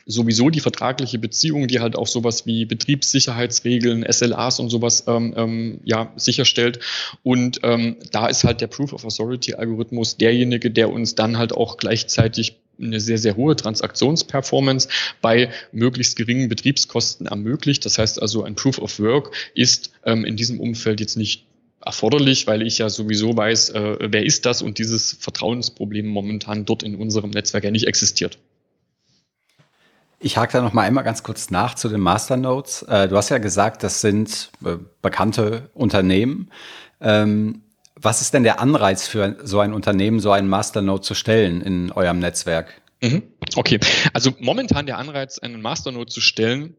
sowieso die vertragliche Beziehung, die halt auch sowas wie Betriebssicherheitsregeln, SLAs und sowas ähm, ähm, ja, sicherstellt. Und ähm, da ist halt der Proof of Authority Algorithmus derjenige, der uns dann halt auch gleichzeitig eine sehr, sehr hohe Transaktionsperformance bei möglichst geringen Betriebskosten ermöglicht. Das heißt also, ein Proof of Work ist ähm, in diesem Umfeld jetzt nicht erforderlich, weil ich ja sowieso weiß, äh, wer ist das und dieses Vertrauensproblem momentan dort in unserem Netzwerk ja nicht existiert. Ich hake da noch mal einmal ganz kurz nach zu den Masternodes. Äh, du hast ja gesagt, das sind äh, bekannte Unternehmen. Ähm, was ist denn der Anreiz für so ein Unternehmen, so einen Masternode zu stellen in eurem Netzwerk? Mhm. Okay, also momentan der Anreiz, einen Masternode zu stellen,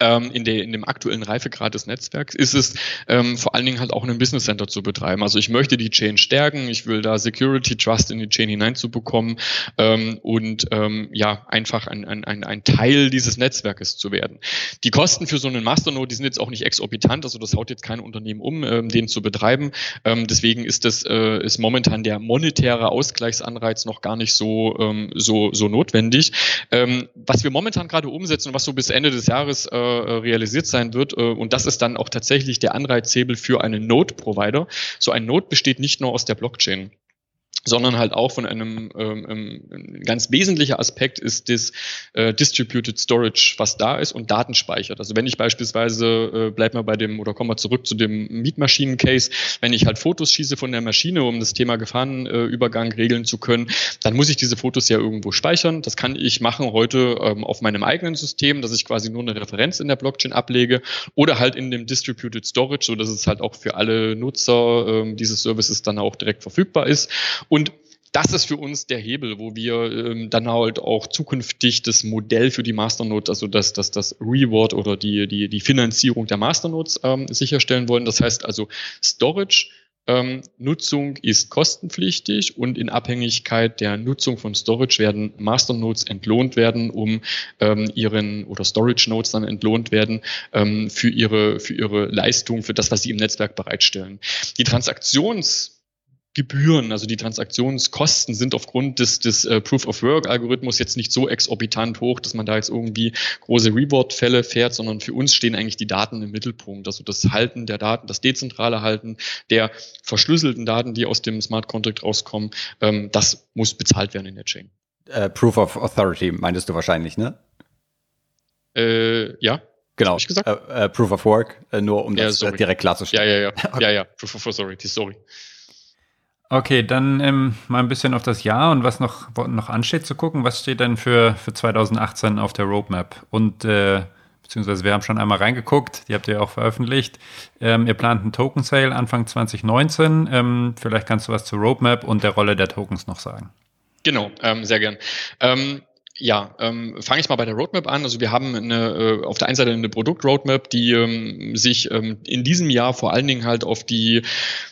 in, der, in dem aktuellen Reifegrad des Netzwerks ist es ähm, vor allen Dingen halt auch einen Business Center zu betreiben. Also ich möchte die Chain stärken, ich will da Security Trust in die Chain hineinzubekommen ähm, und ähm, ja einfach ein, ein, ein, ein Teil dieses Netzwerkes zu werden. Die Kosten für so einen Masternode, die sind jetzt auch nicht exorbitant, also das haut jetzt kein Unternehmen um, ähm, den zu betreiben. Ähm, deswegen ist das äh, ist momentan der monetäre Ausgleichsanreiz noch gar nicht so ähm, so so notwendig. Ähm, was wir momentan gerade umsetzen und was so bis Ende des Jahres äh, realisiert sein wird. Äh, und das ist dann auch tatsächlich der Anreizhebel für einen Node-Provider. So ein Node besteht nicht nur aus der Blockchain sondern halt auch von einem ähm, ähm, ganz wesentlicher Aspekt ist das äh, Distributed Storage, was da ist und Daten speichert. Also wenn ich beispielsweise, äh, bleib mal bei dem, oder kommen wir zurück zu dem Mietmaschinen-Case, wenn ich halt Fotos schieße von der Maschine, um das Thema Gefahrenübergang äh, regeln zu können, dann muss ich diese Fotos ja irgendwo speichern. Das kann ich machen heute ähm, auf meinem eigenen System, dass ich quasi nur eine Referenz in der Blockchain ablege oder halt in dem Distributed Storage, so dass es halt auch für alle Nutzer ähm, dieses Services dann auch direkt verfügbar ist. Und das ist für uns der Hebel, wo wir ähm, dann halt auch zukünftig das Modell für die Masternodes, also das, das, das Reward oder die, die, die Finanzierung der Masternodes ähm, sicherstellen wollen. Das heißt also Storage ähm, Nutzung ist kostenpflichtig und in Abhängigkeit der Nutzung von Storage werden Masternodes entlohnt werden, um ähm, ihren oder Storage Nodes dann entlohnt werden ähm, für ihre für ihre Leistung, für das, was sie im Netzwerk bereitstellen. Die Transaktions Gebühren, also die Transaktionskosten sind aufgrund des, des äh, Proof-of-Work-Algorithmus jetzt nicht so exorbitant hoch, dass man da jetzt irgendwie große Reward-Fälle fährt, sondern für uns stehen eigentlich die Daten im Mittelpunkt. Also das Halten der Daten, das dezentrale Halten der verschlüsselten Daten, die aus dem Smart Contract rauskommen, ähm, das muss bezahlt werden in der Chain. Uh, Proof of Authority meintest du wahrscheinlich, ne? Äh, ja. Genau. Ich gesagt? Uh, uh, Proof of Work, nur um ja, das sorry. direkt klarzustellen. Ja, ja, ja. Okay. Ja, ja. Proof of Authority, sorry. Okay, dann ähm, mal ein bisschen auf das Jahr und was noch, noch ansteht zu gucken. Was steht denn für, für 2018 auf der Roadmap? Und äh, beziehungsweise wir haben schon einmal reingeguckt, die habt ihr auch veröffentlicht. Ähm, ihr plant einen Token Sale Anfang 2019. Ähm, vielleicht kannst du was zur Roadmap und der Rolle der Tokens noch sagen. Genau, ähm, sehr gern. Ähm, ja, ähm, fange ich mal bei der Roadmap an. Also wir haben eine, äh, auf der einen Seite eine Produkt-Roadmap, die ähm, sich ähm, in diesem Jahr vor allen Dingen halt auf die,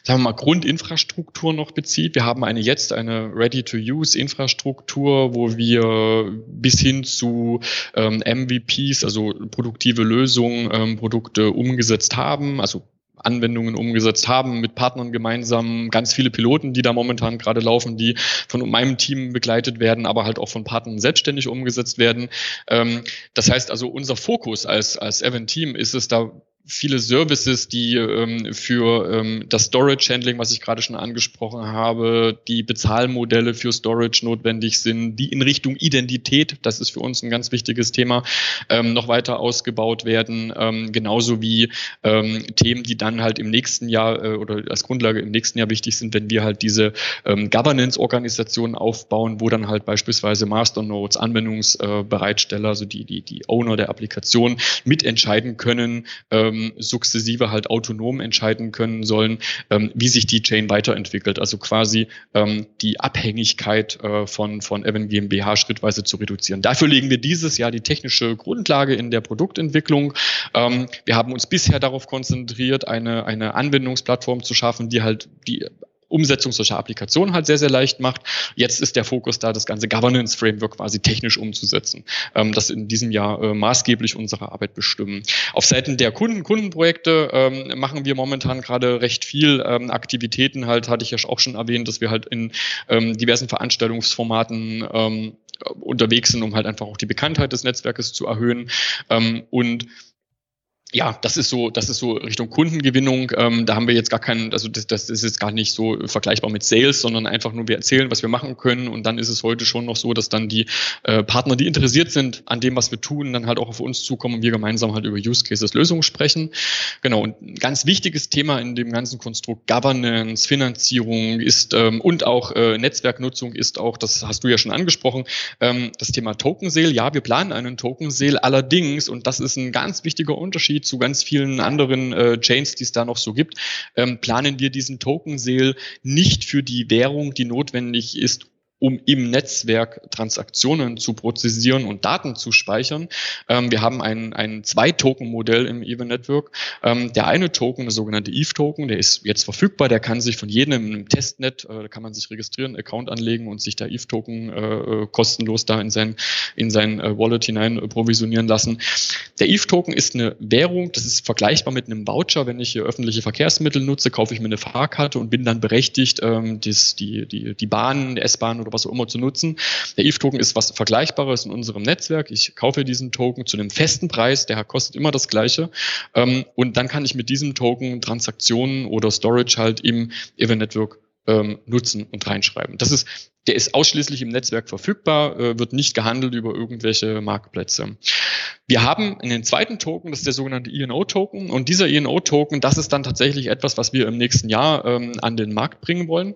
sagen wir mal, Grundinfrastruktur noch bezieht. Wir haben eine jetzt eine Ready-to-Use-Infrastruktur, wo wir bis hin zu ähm, MVPs, also produktive Lösungen, ähm, Produkte umgesetzt haben, also Anwendungen umgesetzt haben, mit Partnern gemeinsam, ganz viele Piloten, die da momentan gerade laufen, die von meinem Team begleitet werden, aber halt auch von Partnern selbstständig umgesetzt werden. Ähm, das heißt also, unser Fokus als, als Event-Team ist es da viele Services, die ähm, für ähm, das Storage Handling, was ich gerade schon angesprochen habe, die Bezahlmodelle für Storage notwendig sind, die in Richtung Identität, das ist für uns ein ganz wichtiges Thema, ähm, noch weiter ausgebaut werden, ähm, genauso wie ähm, Themen, die dann halt im nächsten Jahr äh, oder als Grundlage im nächsten Jahr wichtig sind, wenn wir halt diese ähm, Governance-Organisationen aufbauen, wo dann halt beispielsweise Masternodes, Anwendungsbereitsteller, äh, also die, die, die Owner der Applikation mitentscheiden können, ähm, ähm, sukzessive halt autonom entscheiden können sollen, ähm, wie sich die Chain weiterentwickelt. Also quasi ähm, die Abhängigkeit äh, von, von Evan GmbH schrittweise zu reduzieren. Dafür legen wir dieses Jahr die technische Grundlage in der Produktentwicklung. Ähm, wir haben uns bisher darauf konzentriert, eine, eine Anwendungsplattform zu schaffen, die halt die Umsetzung solcher Applikationen halt sehr, sehr leicht macht. Jetzt ist der Fokus da, das ganze Governance-Framework quasi technisch umzusetzen, ähm, das in diesem Jahr äh, maßgeblich unsere Arbeit bestimmen. Auf Seiten der Kunden, Kundenprojekte ähm, machen wir momentan gerade recht viel ähm, Aktivitäten halt, hatte ich ja auch schon erwähnt, dass wir halt in ähm, diversen Veranstaltungsformaten ähm, unterwegs sind, um halt einfach auch die Bekanntheit des Netzwerkes zu erhöhen. Ähm, und ja, das ist so, das ist so Richtung Kundengewinnung. Ähm, da haben wir jetzt gar keinen, also das, das ist jetzt gar nicht so vergleichbar mit Sales, sondern einfach nur wir erzählen, was wir machen können. Und dann ist es heute schon noch so, dass dann die äh, Partner, die interessiert sind an dem, was wir tun, dann halt auch auf uns zukommen und wir gemeinsam halt über Use Cases Lösungen sprechen. Genau. Und ein ganz wichtiges Thema in dem ganzen Konstrukt Governance, Finanzierung ist ähm, und auch äh, Netzwerknutzung ist auch, das hast du ja schon angesprochen, ähm, das Thema Token Sale. Ja, wir planen einen Token Sale allerdings und das ist ein ganz wichtiger Unterschied zu ganz vielen anderen äh, Chains, die es da noch so gibt, ähm, planen wir diesen Token Sale nicht für die Währung, die notwendig ist, um im Netzwerk Transaktionen zu prozessieren und Daten zu speichern. Ähm, wir haben ein, ein Zwei-Token-Modell im Even Network. Ähm, der eine Token, der sogenannte Eve-Token, der ist jetzt verfügbar, der kann sich von jedem im Testnet, äh, da kann man sich registrieren, Account anlegen und sich der Eve-Token äh, kostenlos da in sein, in sein äh, Wallet hinein äh, provisionieren lassen. Der Eve-Token ist eine Währung, das ist vergleichbar mit einem Voucher. Wenn ich hier öffentliche Verkehrsmittel nutze, kaufe ich mir eine Fahrkarte und bin dann berechtigt, ähm, das, die, die, die Bahn, S-Bahn oder was auch immer zu nutzen. Der ETH-Token ist was Vergleichbares in unserem Netzwerk. Ich kaufe diesen Token zu einem festen Preis, der kostet immer das gleiche. Ähm, und dann kann ich mit diesem Token Transaktionen oder Storage halt im Event Network ähm, nutzen und reinschreiben. Das ist, der ist ausschließlich im Netzwerk verfügbar, äh, wird nicht gehandelt über irgendwelche Marktplätze. Wir haben einen zweiten Token, das ist der sogenannte INO-Token. Und dieser INO-Token, das ist dann tatsächlich etwas, was wir im nächsten Jahr ähm, an den Markt bringen wollen.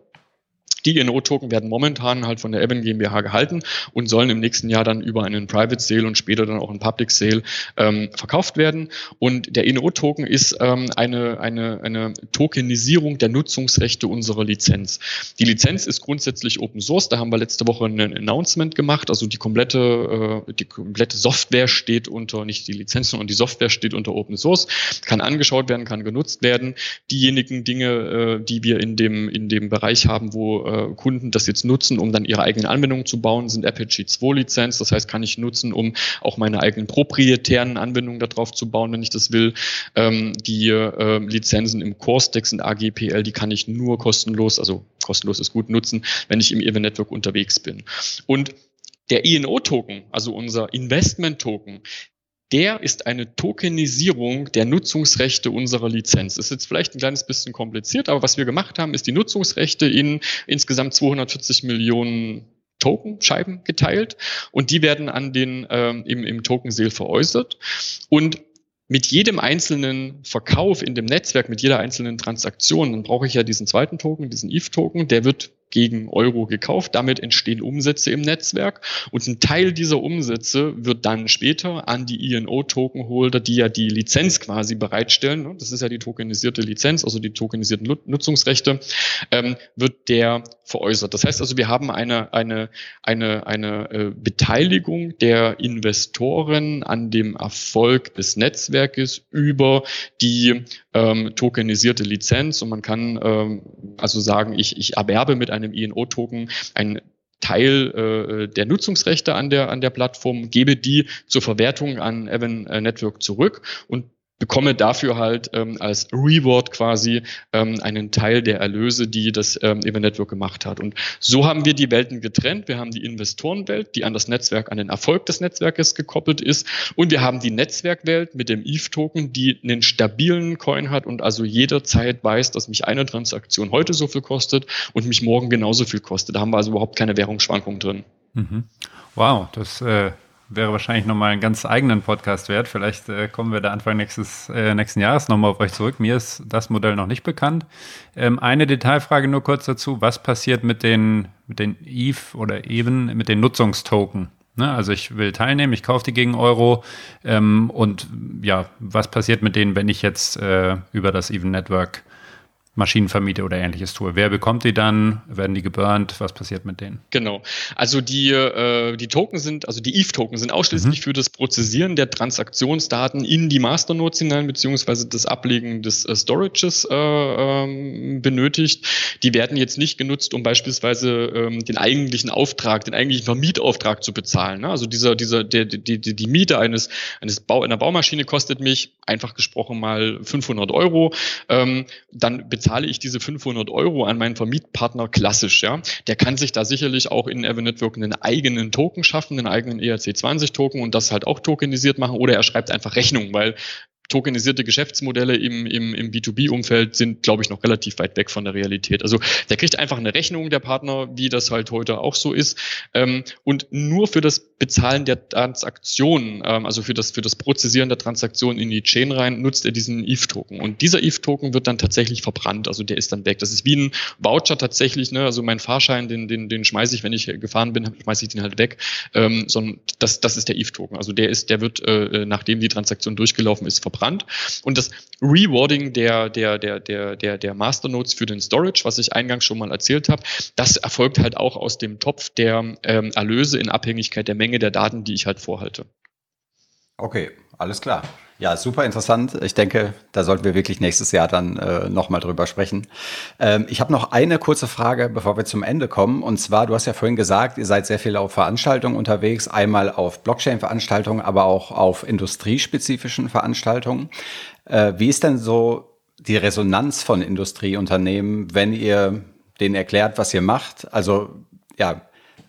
Die INO-Token werden momentan halt von der Eben GmbH gehalten und sollen im nächsten Jahr dann über einen Private Sale und später dann auch einen Public Sale ähm, verkauft werden. Und der INO-Token ist ähm, eine, eine, eine Tokenisierung der Nutzungsrechte unserer Lizenz. Die Lizenz ist grundsätzlich Open Source. Da haben wir letzte Woche ein Announcement gemacht. Also die komplette, äh, die komplette Software steht unter, nicht die Lizenzen und die Software steht unter Open Source, kann angeschaut werden, kann genutzt werden. Diejenigen Dinge, äh, die wir in dem, in dem Bereich haben, wo äh, Kunden das jetzt nutzen, um dann ihre eigenen Anwendungen zu bauen, sind Apache 2 Lizenz. Das heißt, kann ich nutzen, um auch meine eigenen proprietären Anwendungen darauf zu bauen, wenn ich das will. Ähm, die äh, Lizenzen im Core-Stack sind AGPL, die kann ich nur kostenlos, also kostenlos ist gut nutzen, wenn ich im Event Network unterwegs bin. Und der INO-Token, also unser Investment-Token, der ist eine Tokenisierung der Nutzungsrechte unserer Lizenz. Ist jetzt vielleicht ein kleines bisschen kompliziert, aber was wir gemacht haben, ist die Nutzungsrechte in insgesamt 240 Millionen Token-Scheiben geteilt und die werden an den ähm, im, im Token-Sale veräußert. Und mit jedem einzelnen Verkauf in dem Netzwerk, mit jeder einzelnen Transaktion, dann brauche ich ja diesen zweiten Token, diesen ETH-Token, der wird gegen Euro gekauft. Damit entstehen Umsätze im Netzwerk und ein Teil dieser Umsätze wird dann später an die INO-Tokenholder, die ja die Lizenz quasi bereitstellen, ne, das ist ja die tokenisierte Lizenz, also die tokenisierten Nutzungsrechte, ähm, wird der veräußert. Das heißt also, wir haben eine, eine, eine, eine äh, Beteiligung der Investoren an dem Erfolg des Netzwerkes über die ähm, tokenisierte Lizenz und man kann ähm, also sagen, ich, ich erwerbe mit einem INO-Token ein Teil äh, der Nutzungsrechte an der, an der Plattform, gebe die zur Verwertung an Evan äh, Network zurück. Und bekomme dafür halt ähm, als Reward quasi ähm, einen Teil der Erlöse, die das ähm, Event Network gemacht hat. Und so haben wir die Welten getrennt. Wir haben die Investorenwelt, die an das Netzwerk, an den Erfolg des Netzwerkes gekoppelt ist. Und wir haben die Netzwerkwelt mit dem ETH-Token, die einen stabilen Coin hat und also jederzeit weiß, dass mich eine Transaktion heute so viel kostet und mich morgen genauso viel kostet. Da haben wir also überhaupt keine Währungsschwankungen drin. Mhm. Wow, das äh wäre wahrscheinlich nochmal einen ganz eigenen Podcast wert. Vielleicht äh, kommen wir da Anfang nächstes, äh, nächsten Jahres nochmal auf euch zurück. Mir ist das Modell noch nicht bekannt. Ähm, eine Detailfrage nur kurz dazu. Was passiert mit den, mit den EVE oder eben mit den Nutzungstoken? Ne? Also ich will teilnehmen, ich kaufe die gegen Euro. Ähm, und ja, was passiert mit denen, wenn ich jetzt äh, über das Even Network Maschinenvermieter oder ähnliches tue. Wer bekommt die dann? Werden die geburnt? Was passiert mit denen? Genau. Also die, äh, die Token sind, also die ETH-Token sind ausschließlich mhm. für das Prozessieren der Transaktionsdaten in die Masternodes hinein, beziehungsweise das Ablegen des äh, Storages äh, ähm, benötigt. Die werden jetzt nicht genutzt, um beispielsweise ähm, den eigentlichen Auftrag, den eigentlichen Vermietauftrag zu bezahlen. Ne? Also dieser, dieser, der, die, die, die Miete eines, eines Bau, einer Baumaschine kostet mich, einfach gesprochen mal 500 Euro. Ähm, dann bezahlt bezahle ich diese 500 Euro an meinen Vermietpartner klassisch, ja. Der kann sich da sicherlich auch in Network einen eigenen Token schaffen, einen eigenen ERC20 Token und das halt auch tokenisiert machen oder er schreibt einfach Rechnung, weil tokenisierte Geschäftsmodelle im, im, im B2B-Umfeld sind, glaube ich, noch relativ weit weg von der Realität. Also der kriegt einfach eine Rechnung, der Partner, wie das halt heute auch so ist. Ähm, und nur für das Bezahlen der Transaktionen, ähm, also für das, für das Prozessieren der Transaktionen in die Chain rein, nutzt er diesen ETH-Token. Und dieser ETH-Token wird dann tatsächlich verbrannt, also der ist dann weg. Das ist wie ein Voucher tatsächlich, ne? also mein Fahrschein, den, den, den schmeiße ich, wenn ich gefahren bin, schmeiße ich den halt weg. Ähm, sondern das, das ist der ETH-Token. Also der ist, der wird, äh, nachdem die Transaktion durchgelaufen ist, verbrannt verbrannt. Und das Rewarding der, der, der, der, der, der Masternodes für den Storage, was ich eingangs schon mal erzählt habe, das erfolgt halt auch aus dem Topf der ähm, Erlöse in Abhängigkeit der Menge der Daten, die ich halt vorhalte. Okay, alles klar. Ja, super interessant. Ich denke, da sollten wir wirklich nächstes Jahr dann äh, nochmal drüber sprechen. Ähm, ich habe noch eine kurze Frage, bevor wir zum Ende kommen. Und zwar, du hast ja vorhin gesagt, ihr seid sehr viel auf Veranstaltungen unterwegs, einmal auf Blockchain-Veranstaltungen, aber auch auf industriespezifischen Veranstaltungen. Äh, wie ist denn so die Resonanz von Industrieunternehmen, wenn ihr denen erklärt, was ihr macht? Also ja,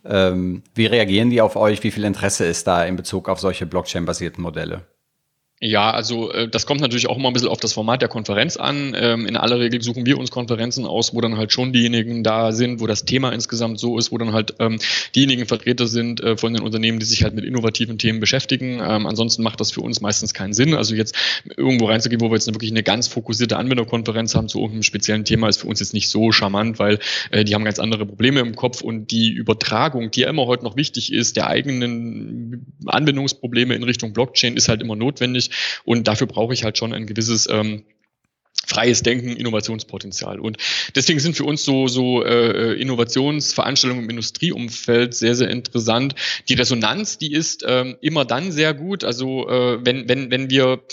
ähm, wie reagieren die auf euch? Wie viel Interesse ist da in Bezug auf solche Blockchain-basierten Modelle? Ja, also äh, das kommt natürlich auch immer ein bisschen auf das Format der Konferenz an. Ähm, in aller Regel suchen wir uns Konferenzen aus, wo dann halt schon diejenigen da sind, wo das Thema insgesamt so ist, wo dann halt ähm, diejenigen Vertreter sind äh, von den Unternehmen, die sich halt mit innovativen Themen beschäftigen. Ähm, ansonsten macht das für uns meistens keinen Sinn. Also jetzt irgendwo reinzugehen, wo wir jetzt wirklich eine ganz fokussierte Anwenderkonferenz haben zu irgendeinem speziellen Thema, ist für uns jetzt nicht so charmant, weil äh, die haben ganz andere Probleme im Kopf und die Übertragung, die ja immer heute noch wichtig ist, der eigenen Anwendungsprobleme in Richtung Blockchain ist halt immer notwendig und dafür brauche ich halt schon ein gewisses ähm, freies Denken, Innovationspotenzial. Und deswegen sind für uns so, so äh, Innovationsveranstaltungen im Industrieumfeld sehr, sehr interessant. Die Resonanz, die ist ähm, immer dann sehr gut. Also äh, wenn, wenn, wenn wir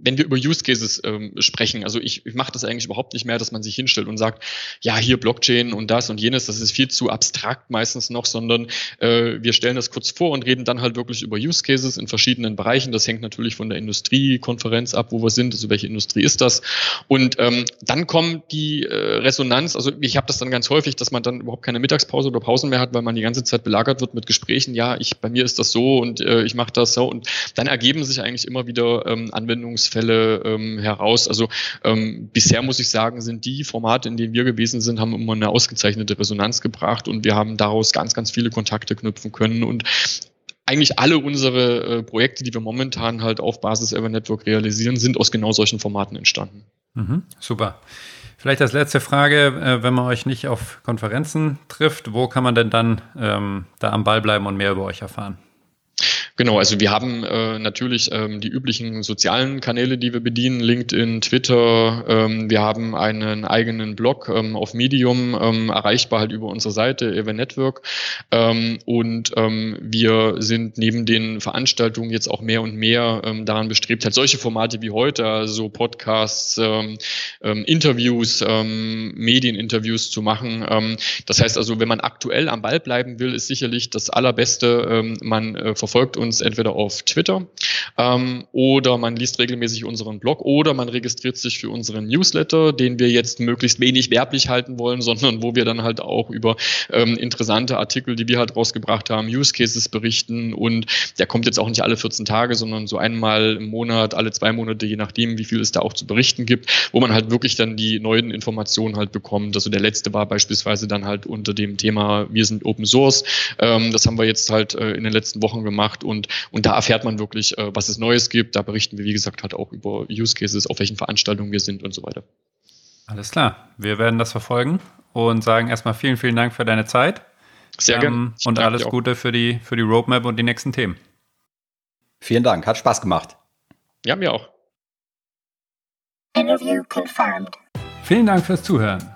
wenn wir über Use Cases ähm, sprechen, also ich, ich mache das eigentlich überhaupt nicht mehr, dass man sich hinstellt und sagt, ja, hier Blockchain und das und jenes, das ist viel zu abstrakt meistens noch, sondern äh, wir stellen das kurz vor und reden dann halt wirklich über Use Cases in verschiedenen Bereichen. Das hängt natürlich von der Industriekonferenz ab, wo wir sind, also welche Industrie ist das. Und ähm, dann kommt die äh, Resonanz, also ich habe das dann ganz häufig, dass man dann überhaupt keine Mittagspause oder Pausen mehr hat, weil man die ganze Zeit belagert wird mit Gesprächen, ja, ich bei mir ist das so und äh, ich mache das so und dann ergeben sich eigentlich immer wieder ähm, Anwendungsfälle Fälle ähm, heraus. Also ähm, bisher muss ich sagen, sind die Formate, in denen wir gewesen sind, haben immer eine ausgezeichnete Resonanz gebracht und wir haben daraus ganz, ganz viele Kontakte knüpfen können und eigentlich alle unsere äh, Projekte, die wir momentan halt auf Basis Ever Network realisieren, sind aus genau solchen Formaten entstanden. Mhm, super. Vielleicht als letzte Frage, äh, wenn man euch nicht auf Konferenzen trifft, wo kann man denn dann ähm, da am Ball bleiben und mehr über euch erfahren? Genau, also wir haben äh, natürlich ähm, die üblichen sozialen Kanäle, die wir bedienen, LinkedIn, Twitter. Ähm, wir haben einen eigenen Blog ähm, auf Medium, ähm, erreichbar halt über unsere Seite Event Network. Ähm, und ähm, wir sind neben den Veranstaltungen jetzt auch mehr und mehr ähm, daran bestrebt, halt solche Formate wie heute, also Podcasts, ähm, ähm, Interviews, ähm, Medieninterviews zu machen. Ähm, das heißt also, wenn man aktuell am Ball bleiben will, ist sicherlich das Allerbeste, ähm, man äh, verfolgt uns entweder auf Twitter ähm, oder man liest regelmäßig unseren Blog oder man registriert sich für unseren Newsletter, den wir jetzt möglichst wenig werblich halten wollen, sondern wo wir dann halt auch über ähm, interessante Artikel, die wir halt rausgebracht haben, Use Cases berichten und der kommt jetzt auch nicht alle 14 Tage, sondern so einmal im Monat, alle zwei Monate, je nachdem, wie viel es da auch zu berichten gibt, wo man halt wirklich dann die neuen Informationen halt bekommt. Also der letzte war beispielsweise dann halt unter dem Thema, wir sind Open Source. Ähm, das haben wir jetzt halt äh, in den letzten Wochen gemacht und und, und da erfährt man wirklich, äh, was es Neues gibt. Da berichten wir, wie gesagt, halt auch über Use Cases, auf welchen Veranstaltungen wir sind und so weiter. Alles klar. Wir werden das verfolgen und sagen erstmal vielen, vielen Dank für deine Zeit. Sehr gerne. Ähm, und alles Gute für die, für die Roadmap und die nächsten Themen. Vielen Dank. Hat Spaß gemacht. Ja, mir auch. Interview confirmed. Vielen Dank fürs Zuhören.